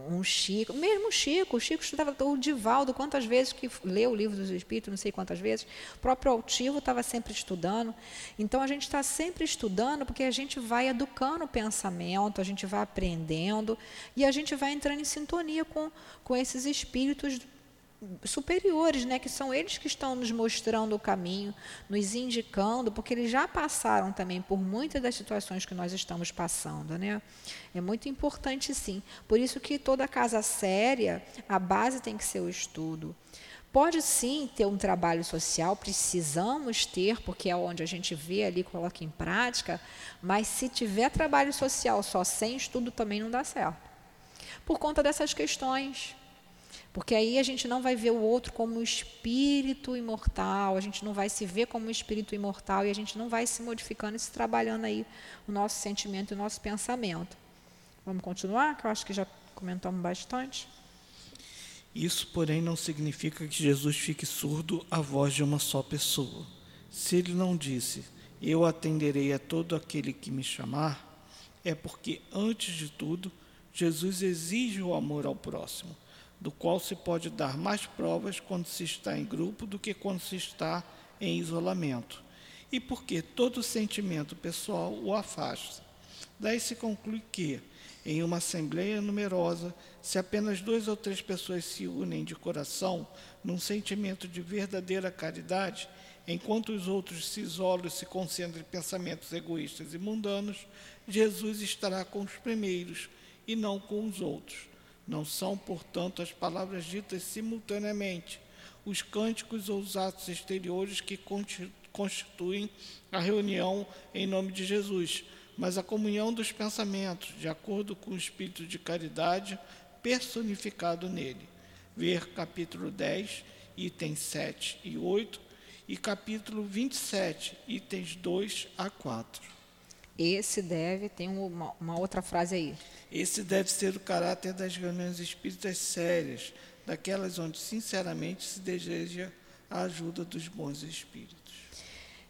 um Chico, mesmo o Chico, o Chico estudava, o Divaldo, quantas vezes que leu o livro dos Espíritos, não sei quantas vezes, o próprio Altivo estava sempre estudando. Então a gente está sempre estudando porque a gente vai educando o pensamento, a gente vai aprendendo e a gente vai entrando em sintonia com, com esses espíritos superiores, né, que são eles que estão nos mostrando o caminho, nos indicando, porque eles já passaram também por muitas das situações que nós estamos passando, né? É muito importante sim. Por isso que toda casa séria, a base tem que ser o estudo. Pode sim ter um trabalho social, precisamos ter, porque é onde a gente vê ali, coloca em prática, mas se tiver trabalho social só sem estudo também não dá certo. Por conta dessas questões. Porque aí a gente não vai ver o outro como um espírito imortal, a gente não vai se ver como um espírito imortal e a gente não vai se modificando e se trabalhando aí o nosso sentimento e o nosso pensamento. Vamos continuar, que eu acho que já comentamos bastante. Isso, porém, não significa que Jesus fique surdo à voz de uma só pessoa. Se ele não disse, eu atenderei a todo aquele que me chamar, é porque, antes de tudo, Jesus exige o amor ao próximo, do qual se pode dar mais provas quando se está em grupo do que quando se está em isolamento. E porque todo sentimento pessoal o afasta. Daí se conclui que, em uma assembleia numerosa, se apenas duas ou três pessoas se unem de coração num sentimento de verdadeira caridade, enquanto os outros se isolam e se concentram em pensamentos egoístas e mundanos, Jesus estará com os primeiros e não com os outros. Não são, portanto, as palavras ditas simultaneamente, os cânticos ou os atos exteriores que consti- constituem a reunião em nome de Jesus, mas a comunhão dos pensamentos, de acordo com o espírito de caridade personificado nele. Ver capítulo 10, itens 7 e 8, e capítulo 27, itens 2 a 4. Esse deve, tem uma, uma outra frase aí. Esse deve ser o caráter das reuniões espíritas sérias, daquelas onde sinceramente se deseja a ajuda dos bons espíritos.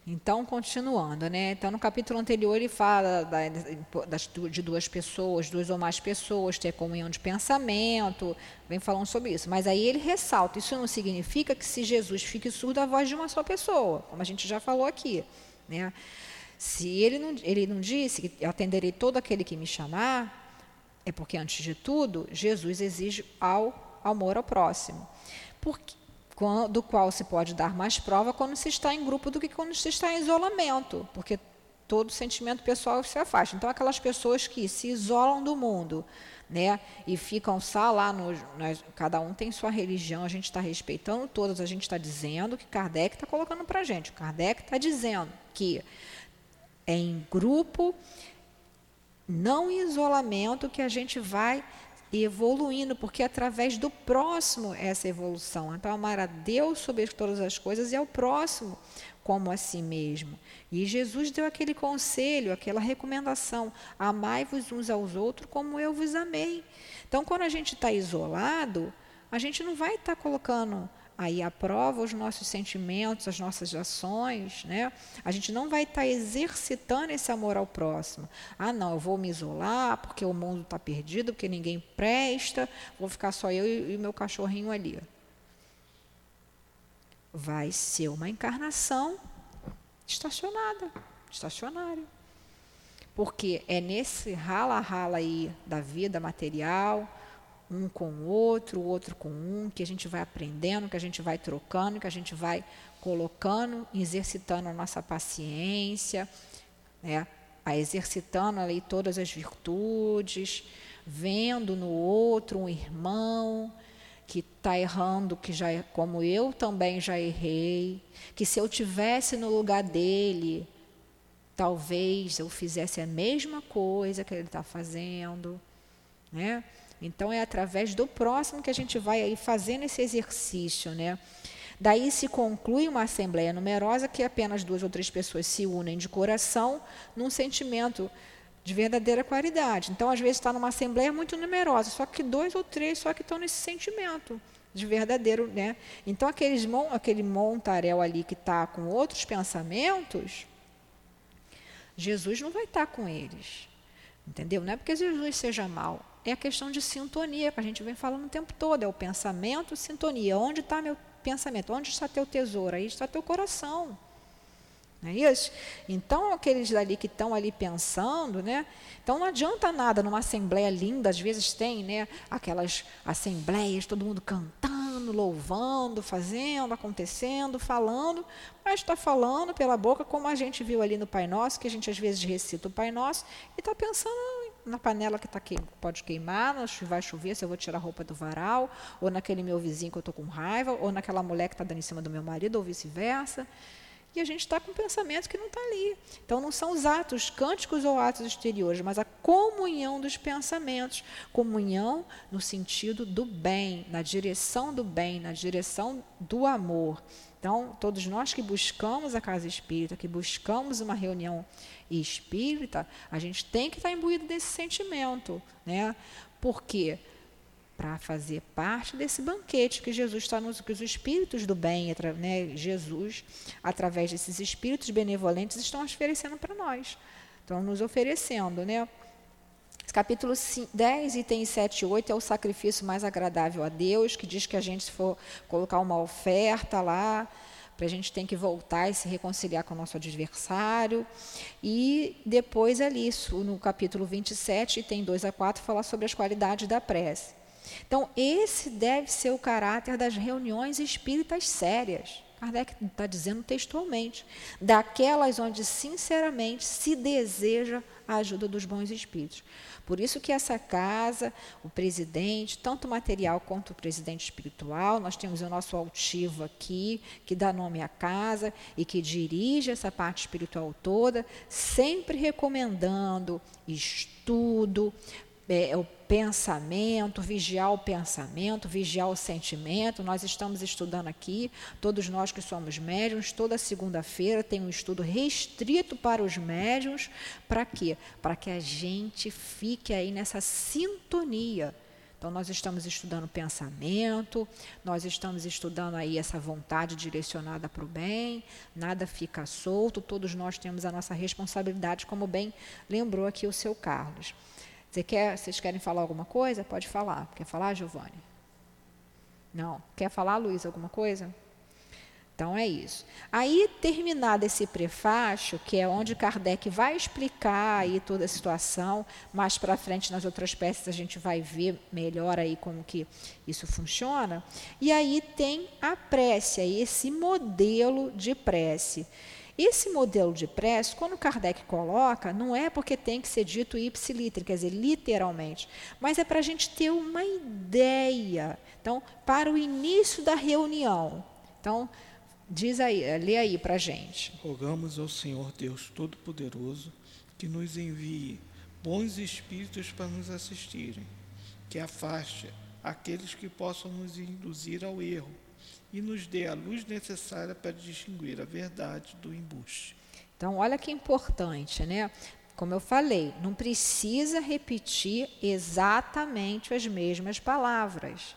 Então, continuando, né? Então, no capítulo anterior, ele fala da- das de duas pessoas, duas ou mais pessoas, ter comunhão de pensamento, vem falando sobre isso. Mas aí ele ressalta: isso não significa que se Jesus fique surdo à voz de uma só pessoa, como a gente já falou aqui, né? Se ele não, ele não disse que atenderei todo aquele que me chamar, é porque, antes de tudo, Jesus exige ao amor ao próximo. Porque, do qual se pode dar mais prova quando se está em grupo do que quando se está em isolamento, porque todo sentimento pessoal se afasta. Então, aquelas pessoas que se isolam do mundo, né, e ficam só lá, no, nós- cada um tem sua religião, a gente está respeitando todas, a gente está dizendo que Kardec está colocando para a gente. Kardec está dizendo que é em grupo, não em isolamento, que a gente vai evoluindo, porque através do próximo é essa evolução. Então, amar a Deus sobre todas as coisas e ao próximo como a si mesmo. E Jesus deu aquele conselho, aquela recomendação: amai-vos uns aos outros como eu vos amei. Então, quando a gente está isolado, a gente não vai estar colocando aí à prova os nossos sentimentos, as nossas ações, né? A gente não vai estar tá exercitando esse amor ao próximo. Ah, não, eu vou me isolar porque o mundo está perdido, porque ninguém presta, vou ficar só eu e o meu cachorrinho ali. Vai ser uma encarnação estacionada, estacionária. Porque é nesse rala-rala aí da vida material, um com o outro, o outro com um, que a gente vai aprendendo, que a gente vai trocando, que a gente vai colocando, exercitando a nossa paciência, né? a exercitando ali todas as virtudes, vendo no outro um irmão que está errando, que já é, como eu também já errei, que se eu tivesse no lugar dele, talvez eu fizesse a mesma coisa que ele está fazendo, né? Então é através do próximo que a gente vai aí fazendo esse exercício, né? Daí se conclui uma assembleia numerosa que apenas duas ou três pessoas se unem de coração num sentimento de verdadeira caridade. Então, às vezes, está numa assembleia muito numerosa, só que dois ou três só que estão nesse sentimento de verdadeiro, né? Então, aqueles, aquele montaréu ali que está com outros pensamentos, Jesus não vai estar tá com eles. Entendeu? Não é porque Jesus seja mal, é a questão de sintonia, que a gente vem falando o tempo todo, é o pensamento, sintonia. Onde está meu pensamento? Onde está teu tesouro? Aí está teu coração. Não é isso? Então, aqueles ali que estão ali pensando, né? Então não adianta nada numa assembleia linda, às vezes tem, né, aquelas assembleias, todo mundo cantando, louvando, fazendo, acontecendo, falando, mas está falando pela boca, como a gente viu ali no Pai Nosso, que a gente às vezes recita o Pai Nosso e está pensando na panela que tá que pode queimar, vai chover, se eu vou tirar a roupa do varal, ou naquele meu vizinho que eu estou com raiva, ou naquela mulher que está dando em cima do meu marido, ou vice-versa. E a gente está com pensamento que não está ali. Então, não são os atos cânticos ou atos exteriores, mas a comunhão dos pensamentos. Comunhão no sentido do bem, na direção do bem, na direção do amor. Então, todos nós que buscamos a casa espírita, que buscamos uma reunião espírita, a gente tem que estar imbuído desse sentimento, né? Porque para fazer parte desse banquete que Jesus está nos que os espíritos do bem, né, Jesus, através desses espíritos benevolentes, estão oferecendo para nós. Estão nos oferecendo, né? Capítulo 10, itens 7 e 8 é o sacrifício mais agradável a Deus, que diz que a gente, se for colocar uma oferta lá, para a gente tem que voltar e se reconciliar com o nosso adversário. E depois ali, no capítulo 27, item 2 a 4, fala sobre as qualidades da prece. Então, esse deve ser o caráter das reuniões espíritas sérias. Kardec está dizendo textualmente, daquelas onde sinceramente se deseja a ajuda dos bons espíritos. Por isso que essa casa, o presidente, tanto material quanto o presidente espiritual, nós temos o nosso altivo aqui, que dá nome à casa e que dirige essa parte espiritual toda, sempre recomendando estudo, é, o pensamento, vigiar o pensamento, vigiar o sentimento. Nós estamos estudando aqui, todos nós que somos médiums, toda segunda-feira tem um estudo restrito para os médiums. Para quê? Para que a gente fique aí nessa sintonia. Então, nós estamos estudando pensamento, nós estamos estudando aí essa vontade direcionada para o bem, nada fica solto, todos nós temos a nossa responsabilidade, como bem lembrou aqui o seu Carlos. Você quer, vocês querem falar alguma coisa? Pode falar. Quer falar, Giovanni? Não. Quer falar, Luiz, alguma coisa? Então é isso. Aí, terminado esse prefácio, que é onde Kardec vai explicar aí toda a situação, mais para frente nas outras peças a gente vai ver melhor aí como que isso funciona. E aí tem a prece, aí esse modelo de prece. Esse modelo de prece, quando Kardec coloca, não é porque tem que ser dito ipsiliter, quer dizer, literalmente, mas é para a gente ter uma ideia. Então, para o início da reunião. Então, diz aí, lê aí para a gente. Rogamos ao Senhor Deus Todo-Poderoso que nos envie bons espíritos para nos assistirem, que afaste aqueles que possam nos induzir ao erro e nos dê a luz necessária para distinguir a verdade do embuste. Então, olha que importante, né? Como eu falei, não precisa repetir exatamente as mesmas palavras,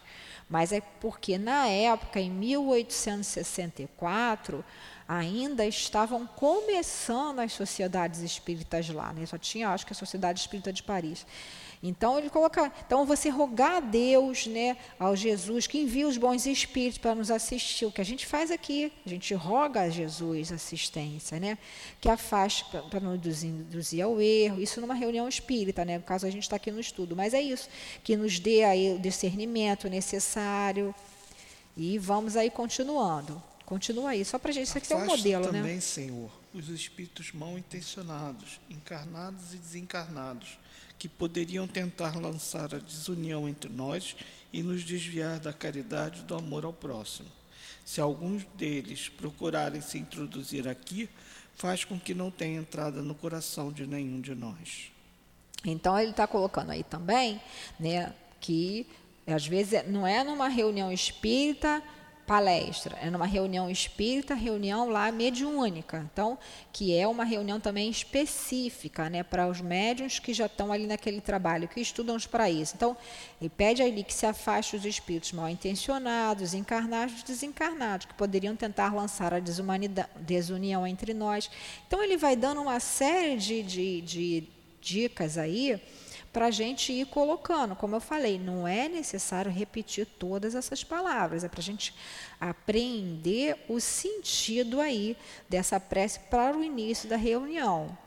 Mas é porque na época, em 1864, ainda estavam começando as sociedades espíritas lá, né? Só tinha, acho que a Sociedade Espírita de Paris. Então ele coloca, então você rogar a Deus, né, ao Jesus que envia os bons espíritos para nos assistir, o que a gente faz aqui, a gente roga a Jesus assistência, né, que afaste para não induzir ao erro. Isso numa reunião espírita, né, no caso a gente está aqui no estudo, mas é isso, que nos dê aí o discernimento necessário. E vamos aí continuando. Continua aí, só para a gente, isso aqui é um modelo, também, né? também, Senhor, os espíritos mal intencionados, encarnados e desencarnados, que poderiam tentar lançar a desunião entre nós e nos desviar da caridade e do amor ao próximo. Se alguns deles procurarem se introduzir aqui, faz com que não tenha entrada no coração de nenhum de nós. Então ele está colocando aí também, né, que às vezes não é numa reunião espírita palestra, é numa reunião espírita, reunião lá mediúnica. Então, que é uma reunião também específica, né, para os médiuns que já estão ali naquele trabalho, que estudam para isso. Então, ele pede ali que se afaste os espíritos mal intencionados, encarnados desencarnados, que poderiam tentar lançar a desunião entre nós. Então, ele vai dando uma série de, de, de dicas aí para a gente ir colocando. Como eu falei, não é necessário repetir todas essas palavras, é para a gente aprender o sentido aí dessa prece para o início da reunião.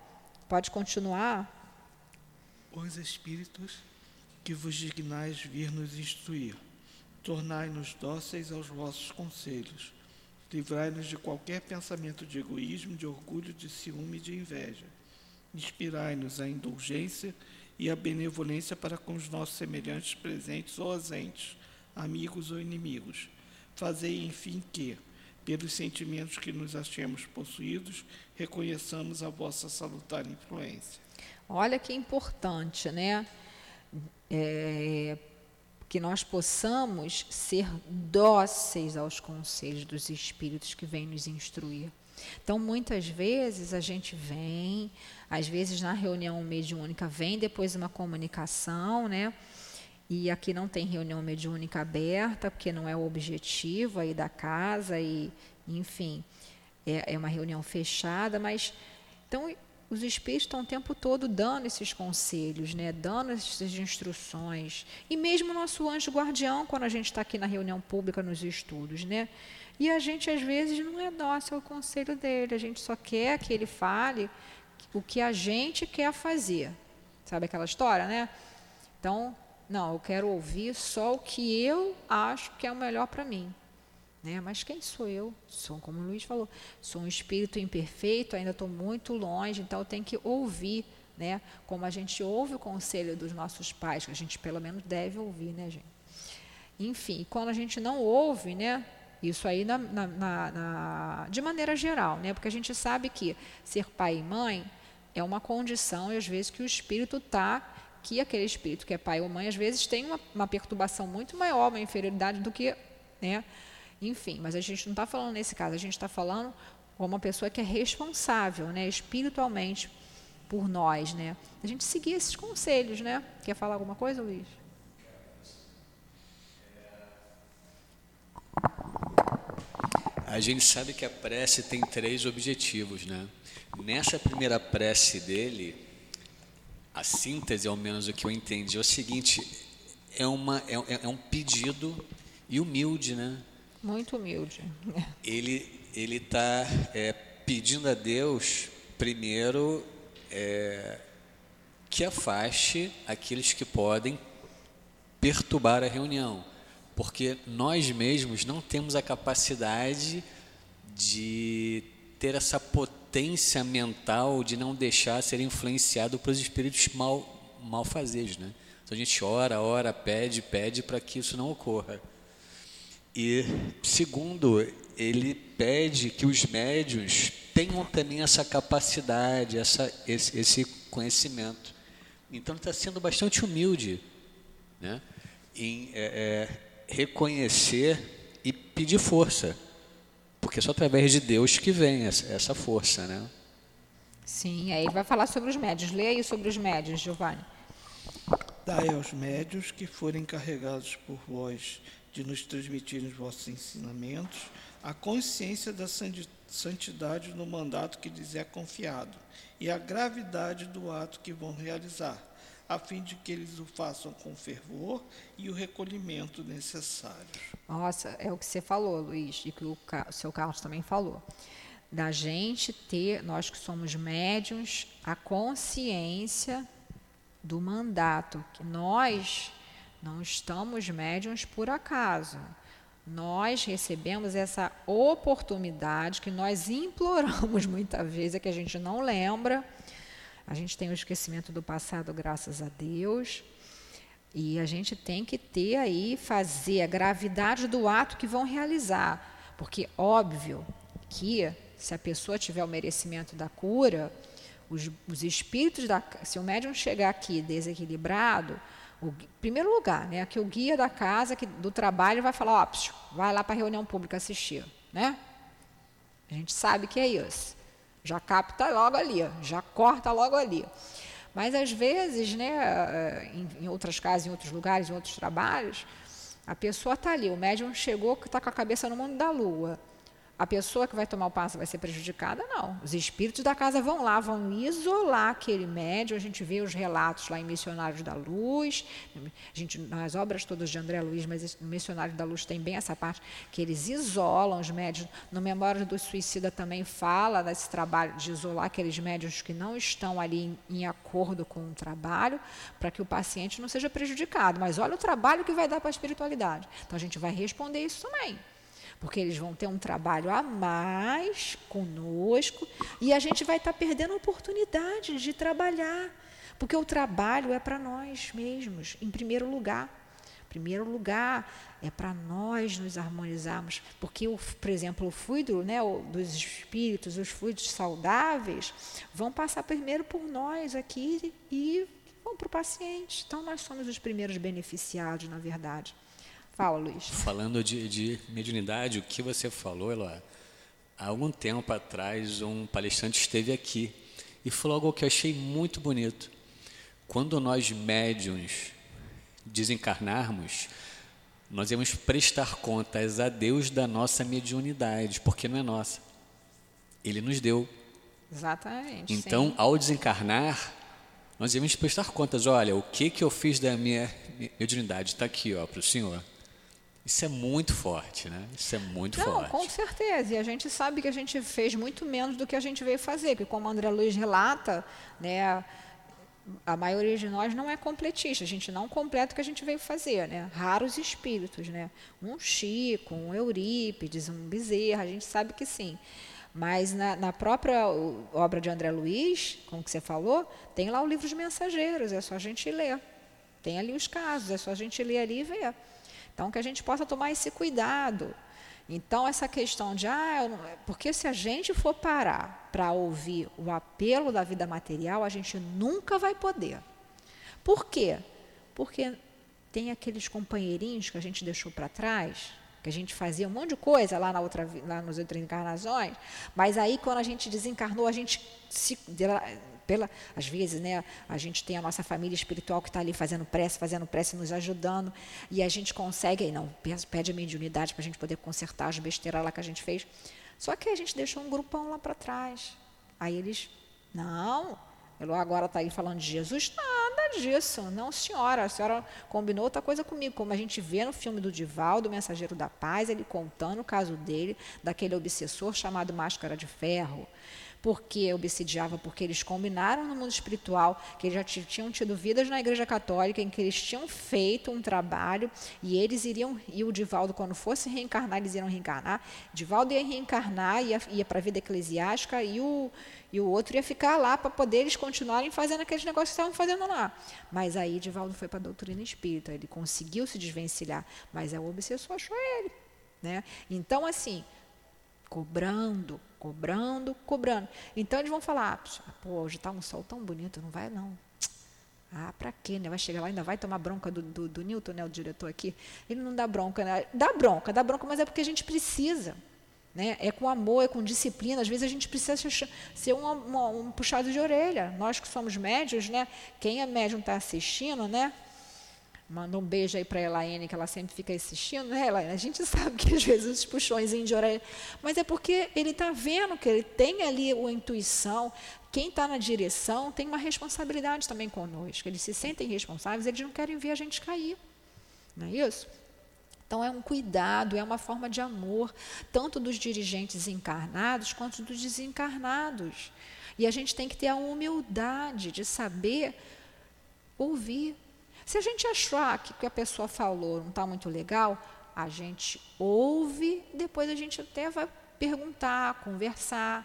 Pode continuar? Os Espíritos que vos dignais vir nos instruir, tornai-nos dóceis aos vossos conselhos, livrai-nos de qualquer pensamento de egoísmo, de orgulho, de ciúme e de inveja. Inspirai-nos a indulgência e a benevolência para com os nossos semelhantes presentes ou ausentes, amigos ou inimigos. Fazei, enfim, que, pelos sentimentos que nos achemos possuídos, reconheçamos a vossa salutar influência. Olha que importante, né? É, que nós possamos ser dóceis aos conselhos dos espíritos que vêm nos instruir. Então, muitas vezes a gente vem, às vezes na reunião mediúnica vem depois uma comunicação, né? E aqui não tem reunião mediúnica aberta, porque não é o objetivo aí da casa e, enfim, é, é uma reunião fechada, mas então os espíritos estão o tempo todo dando esses conselhos, né? dando essas instruções. E mesmo nosso anjo guardião, quando a gente está aqui na reunião pública, nos estudos. Né? E a gente, às vezes, não é nosso o conselho dele, a gente só quer que ele fale o que a gente quer fazer. Sabe aquela história, né? Então, não, eu quero ouvir só o que eu acho que é o melhor para mim. Né? Mas quem sou eu? Sou, como o Luiz falou, sou um espírito imperfeito, ainda estou muito longe, então eu tenho que ouvir, né? como a gente ouve o conselho dos nossos pais, que a gente pelo menos deve ouvir, né, gente? Enfim, quando a gente não ouve, né, isso aí na, na, na, de maneira geral, né? Porque a gente sabe que ser pai e mãe é uma condição, e às vezes, que o espírito está, que aquele espírito que é pai ou mãe, às vezes tem uma, uma perturbação muito maior, uma inferioridade do que. Né? Enfim, mas a gente não está falando nesse caso, a gente está falando com uma pessoa que é responsável, né, espiritualmente, por nós. Né? A gente seguir esses conselhos. Né? Quer falar alguma coisa, Luiz? A gente sabe que a prece tem três objetivos, né? Nessa primeira prece dele, a síntese, ao menos o que eu entendi, é o seguinte: é, uma, é, é um pedido e humilde, né? Muito humilde. Ele ele está é, pedindo a Deus primeiro é, que afaste aqueles que podem perturbar a reunião porque nós mesmos não temos a capacidade de ter essa potência mental de não deixar ser influenciado pelos espíritos mal malfazejos, né? Então a gente ora, ora, pede, pede para que isso não ocorra. E segundo, ele pede que os médios tenham também essa capacidade, essa, esse, esse conhecimento. Então ele está sendo bastante humilde, né? Em, é, é, reconhecer e pedir força. Porque é só através de Deus que vem essa, força, né? Sim, aí vai falar sobre os médios. Leia aí sobre os médios, Giovanni. Dai aos médios que forem encarregados por vós de nos transmitir os vossos ensinamentos, a consciência da santidade no mandato que lhes é confiado e a gravidade do ato que vão realizar, a fim de que eles o façam com fervor e o recolhimento necessário. Nossa, é o que você falou, Luiz, e que o, o seu Carlos também falou. Da gente ter, nós que somos médiums, a consciência do mandato, que nós não estamos médiums por acaso. Nós recebemos essa oportunidade que nós imploramos muitas vezes, é que a gente não lembra. A gente tem o esquecimento do passado, graças a Deus. E a gente tem que ter aí, fazer a gravidade do ato que vão realizar. Porque, óbvio, que se a pessoa tiver o merecimento da cura, os, os espíritos da. Se o médium chegar aqui desequilibrado, o, primeiro lugar, né, que o guia da casa, que, do trabalho, vai falar, ó, vai lá para a reunião pública assistir, né? A gente sabe que é isso. Já capta logo ali, já corta logo ali. Mas às vezes, né, eh, em, em outras casas, em outros lugares, em outros trabalhos, a pessoa está ali, o médium chegou que está com a cabeça no mundo da lua a pessoa que vai tomar o passo vai ser prejudicada? Não. Os espíritos da casa vão lá, vão isolar aquele médium. A gente vê os relatos lá em Missionários da Luz, a gente, nas obras todas de André Luiz, mas no Missionário da Luz tem bem essa parte, que eles isolam os médios. No Memória do Suicida também fala desse trabalho de isolar aqueles médios que não estão ali em, em acordo com o trabalho, para que o paciente não seja prejudicado. Mas olha o trabalho que vai dar para a espiritualidade. Então a gente vai responder isso também porque eles vão ter um trabalho a mais conosco e a gente vai estar perdendo a oportunidade de trabalhar, porque o trabalho é para nós mesmos, em primeiro lugar. Em primeiro lugar, é para nós nos harmonizarmos, porque, o, por exemplo, o fluido né, dos espíritos, os fluidos saudáveis, vão passar primeiro por nós aqui e vão para o paciente. Então, nós somos os primeiros beneficiados, na verdade. Fala, Luiz. Falando de, de mediunidade, o que você falou, Eloá, há algum tempo atrás um palestrante esteve aqui e falou algo que eu achei muito bonito. Quando nós médiums desencarnarmos, nós vamos prestar contas a Deus da nossa mediunidade, porque não é nossa. Ele nos deu. Exatamente. Então, sim. ao desencarnar, nós devemos prestar contas. Olha, o que que eu fiz da minha mediunidade está aqui, ó, para o senhor. Isso é muito forte, né? Isso é muito Não, forte. Com certeza. E a gente sabe que a gente fez muito menos do que a gente veio fazer, que como o André Luiz relata, né, a maioria de nós não é completista, a gente não completa o que a gente veio fazer, né? Raros espíritos, né? Um Chico, um Eurípides, um Bezerra, a gente sabe que sim. Mas na, na, própria obra de André Luiz, como que você falou, tem lá o livro de mensageiros, é só a gente ler. Tem ali os casos, é só a gente ler ali e ver. Então, que a gente possa tomar esse cuidado. Então, essa questão de, ah, porque se a gente for parar para ouvir o apelo da vida material, a gente nunca vai poder. Por quê? Porque tem aqueles companheirinhos que a gente deixou para trás, que a gente fazia um monte de coisa lá, na outra, lá nas outras encarnações, mas aí quando a gente desencarnou, a gente se, pela, às vezes, né, a gente tem a nossa família espiritual que está ali fazendo prece, fazendo prece, nos ajudando, e a gente consegue, não, pede a mediunidade para a gente poder consertar as besteiras lá que a gente fez. Só que a gente deixou um grupão lá para trás. Aí eles, não, agora está aí falando de Jesus, nada disso, não senhora, a senhora combinou outra coisa comigo, como a gente vê no filme do Divaldo, Mensageiro da Paz, ele contando o caso dele, daquele obsessor chamado Máscara de Ferro, porque obsidiava, porque eles combinaram no mundo espiritual que eles já tinham tido vidas na Igreja Católica, em que eles tinham feito um trabalho e eles iriam, e o Divaldo, quando fosse reencarnar, eles iriam reencarnar. Divaldo ia reencarnar, ia, ia para a vida eclesiástica e o, e o outro ia ficar lá para poder eles continuarem fazendo aqueles negócios que estavam fazendo lá. Mas aí Divaldo foi para a doutrina espírita, ele conseguiu se desvencilhar, mas é o obsessor achou ele. Né? Então, assim, cobrando, cobrando, cobrando. Então eles vão falar, ah, pô, hoje está um sol tão bonito, não vai não. Ah, para quê, né? Vai chegar lá ainda vai tomar bronca do, do, do Newton, né, o diretor aqui. Ele não dá bronca, né? Dá bronca, dá bronca, mas é porque a gente precisa. Né? É com amor, é com disciplina. Às vezes a gente precisa ser um, um, um puxado de orelha. Nós que somos médios, né? quem é médium está assistindo, né? Manda um beijo aí para a Elaine, que ela sempre fica assistindo, né, Elaine? A gente sabe que às vezes os puxões de orelha. Mas é porque ele está vendo que ele tem ali a intuição. Quem está na direção tem uma responsabilidade também conosco. Eles se sentem responsáveis, eles não querem ver a gente cair. Não é isso? Então, é um cuidado, é uma forma de amor, tanto dos dirigentes encarnados quanto dos desencarnados. E a gente tem que ter a humildade de saber ouvir se a gente achar que o que a pessoa falou não está muito legal, a gente ouve, depois a gente até vai perguntar, conversar.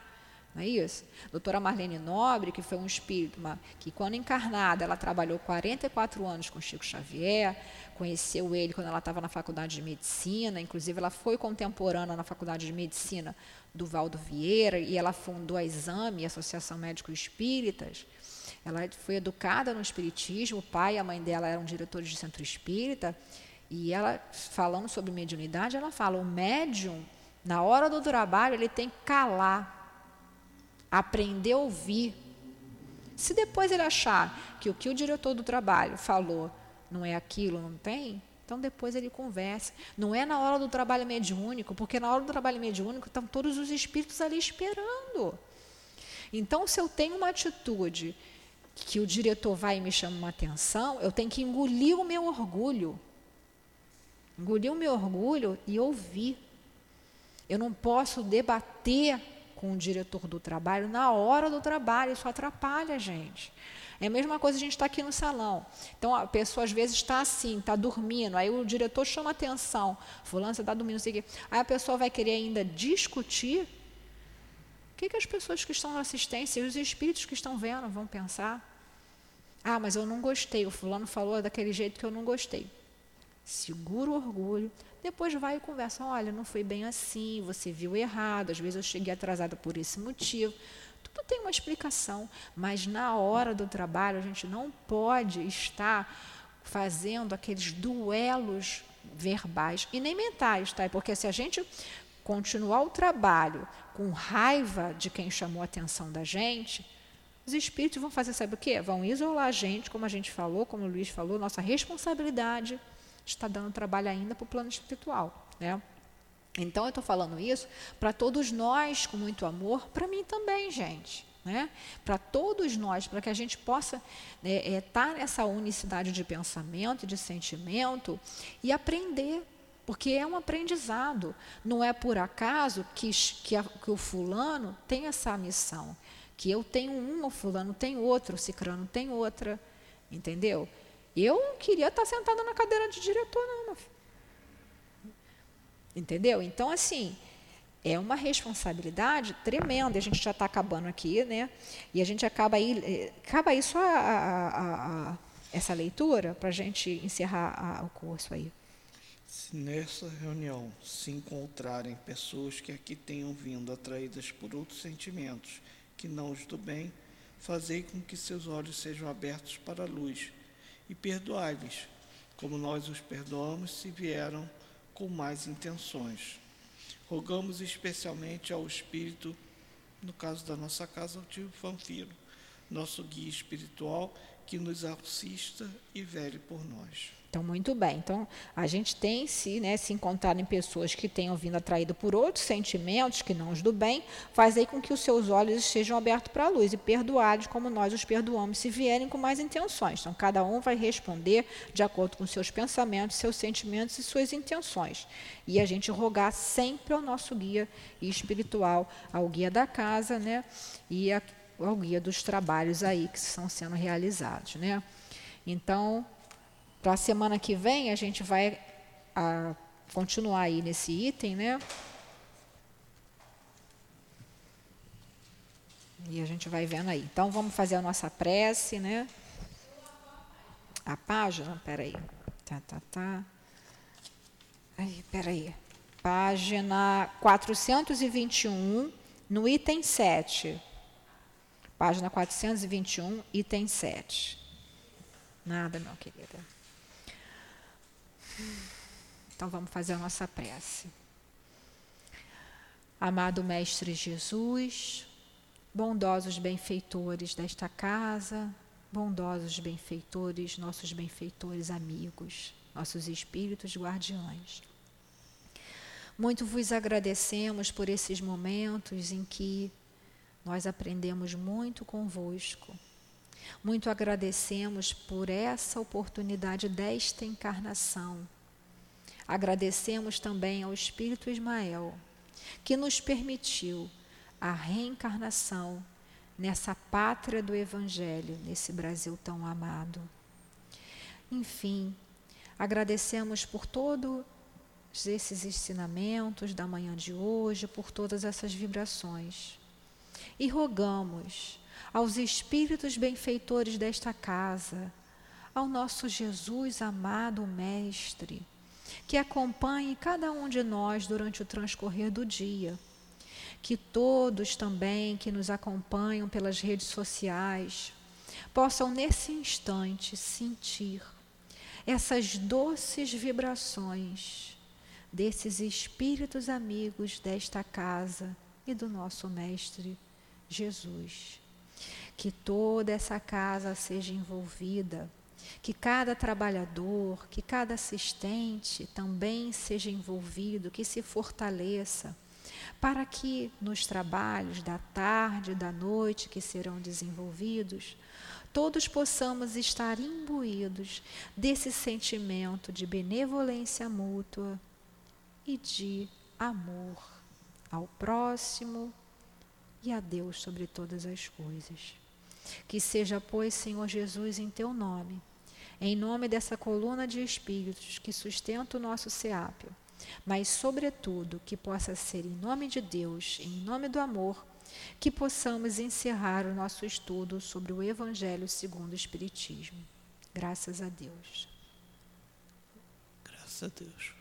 Não é isso? Doutora Marlene Nobre, que foi um espírito uma, que, quando encarnada, ela trabalhou 44 anos com Chico Xavier, conheceu ele quando ela estava na faculdade de medicina, inclusive ela foi contemporânea na faculdade de medicina do Valdo Vieira, e ela fundou a Exame, a Associação Médico Espíritas. Ela foi educada no espiritismo, o pai e a mãe dela eram diretores de centro espírita, e ela, falando sobre mediunidade, ela fala: o médium, na hora do trabalho, ele tem que calar, aprender a ouvir. Se depois ele achar que o que o diretor do trabalho falou não é aquilo, não tem, então depois ele conversa. Não é na hora do trabalho mediúnico, porque na hora do trabalho mediúnico estão todos os espíritos ali esperando. Então, se eu tenho uma atitude que o diretor vai e me chama uma atenção, eu tenho que engolir o meu orgulho. Engolir o meu orgulho e ouvir. Eu não posso debater com o diretor do trabalho na hora do trabalho, isso atrapalha a gente. É a mesma coisa a gente está aqui no salão. Então a pessoa às vezes está assim, está dormindo, aí o diretor chama atenção. Fulano, você está dormindo, não sei o quê. Aí a pessoa vai querer ainda discutir o que, que as pessoas que estão na assistência e os espíritos que estão vendo vão pensar? Ah, mas eu não gostei, o fulano falou daquele jeito que eu não gostei. Segura o orgulho, depois vai e conversa. Olha, não foi bem assim, você viu errado, às vezes eu cheguei atrasada por esse motivo. Tudo tem uma explicação, mas na hora do trabalho a gente não pode estar fazendo aqueles duelos verbais e nem mentais, tá? Porque se a gente continuar o trabalho com raiva de quem chamou a atenção da gente, os espíritos vão fazer, sabe o quê? Vão isolar a gente, como a gente falou, como o Luiz falou, nossa responsabilidade está dando trabalho ainda para o plano espiritual. Né? Então, eu estou falando isso para todos nós, com muito amor, para mim também, gente. Né? Para todos nós, para que a gente possa estar né, é, tá nessa unicidade de pensamento de sentimento e aprender porque é um aprendizado. Não é por acaso que, que, a, que, o fulano tem essa missão. Que eu tenho um, o fulano tem outro, o cicrano tem outra. Entendeu? Eu não queria estar sentada na cadeira de diretor, não. Entendeu? Então, assim, é uma responsabilidade tremenda. A gente já está acabando aqui, né? E a gente acaba aí. Eh, acaba aí só a, a, a, essa leitura para a gente encerrar o curso aí. Se nessa reunião se encontrarem pessoas que aqui tenham vindo atraídas por outros sentimentos que não os do bem, fazei com que seus olhos sejam abertos para a luz e perdoai-lhes, como nós os perdoamos se vieram com mais intenções. Rogamos especialmente ao Espírito, no caso da nossa casa, ao tio Fanfiro, nosso guia espiritual, que nos assista e vele por nós. Então, muito bem. Então, a gente tem se, né, se encontrar em pessoas que tenham vindo atraído por outros sentimentos que não os do bem, faz aí com que os seus olhos estejam abertos para a luz e perdoados como nós os perdoamos se vierem com mais intenções. Então, cada um vai responder de acordo com seus pensamentos, seus sentimentos e suas intenções. E a gente rogar sempre ao nosso guia espiritual, ao guia da casa, né, e ao guia dos trabalhos aí que estão sendo realizados, né? Então, para a semana que vem, a gente vai a, continuar aí nesse item, né? E a gente vai vendo aí. Então, vamos fazer a nossa prece, né? A página, peraí. Tá, tá, tá. Aí, peraí. Página 421, no item 7. Página 421, item 7. Nada, meu querida. Então vamos fazer a nossa prece. Amado Mestre Jesus, bondosos benfeitores desta casa, bondosos benfeitores, nossos benfeitores amigos, nossos espíritos guardiães. Muito vos agradecemos por esses momentos em que nós aprendemos muito convosco. Muito agradecemos por essa oportunidade desta encarnação. Agradecemos também ao Espírito Ismael, que nos permitiu a reencarnação nessa pátria do Evangelho, nesse Brasil tão amado. Enfim, agradecemos por todos esses ensinamentos da manhã de hoje, por todas essas vibrações. E rogamos aos espíritos benfeitores desta casa, ao nosso Jesus amado Mestre, que acompanhe cada um de nós durante o transcorrer do dia que todos também que nos acompanham pelas redes sociais possam nesse instante sentir essas doces vibrações desses espíritos amigos desta casa e do nosso Mestre Jesus. Que toda essa casa seja envolvida, que cada trabalhador, que cada assistente também seja envolvido, que se fortaleça para que nos trabalhos da tarde e da noite que serão desenvolvidos, todos possamos estar imbuídos desse sentimento de benevolência mútua e de amor ao próximo e a Deus sobre todas as coisas. Que seja, pois, Senhor Jesus, em teu nome, em nome dessa coluna de espíritos que sustenta o nosso seápio mas, sobretudo, que possa ser em nome de Deus, em nome do amor, que possamos encerrar o nosso estudo sobre o Evangelho segundo o Espiritismo. Graças a Deus. Graças a Deus.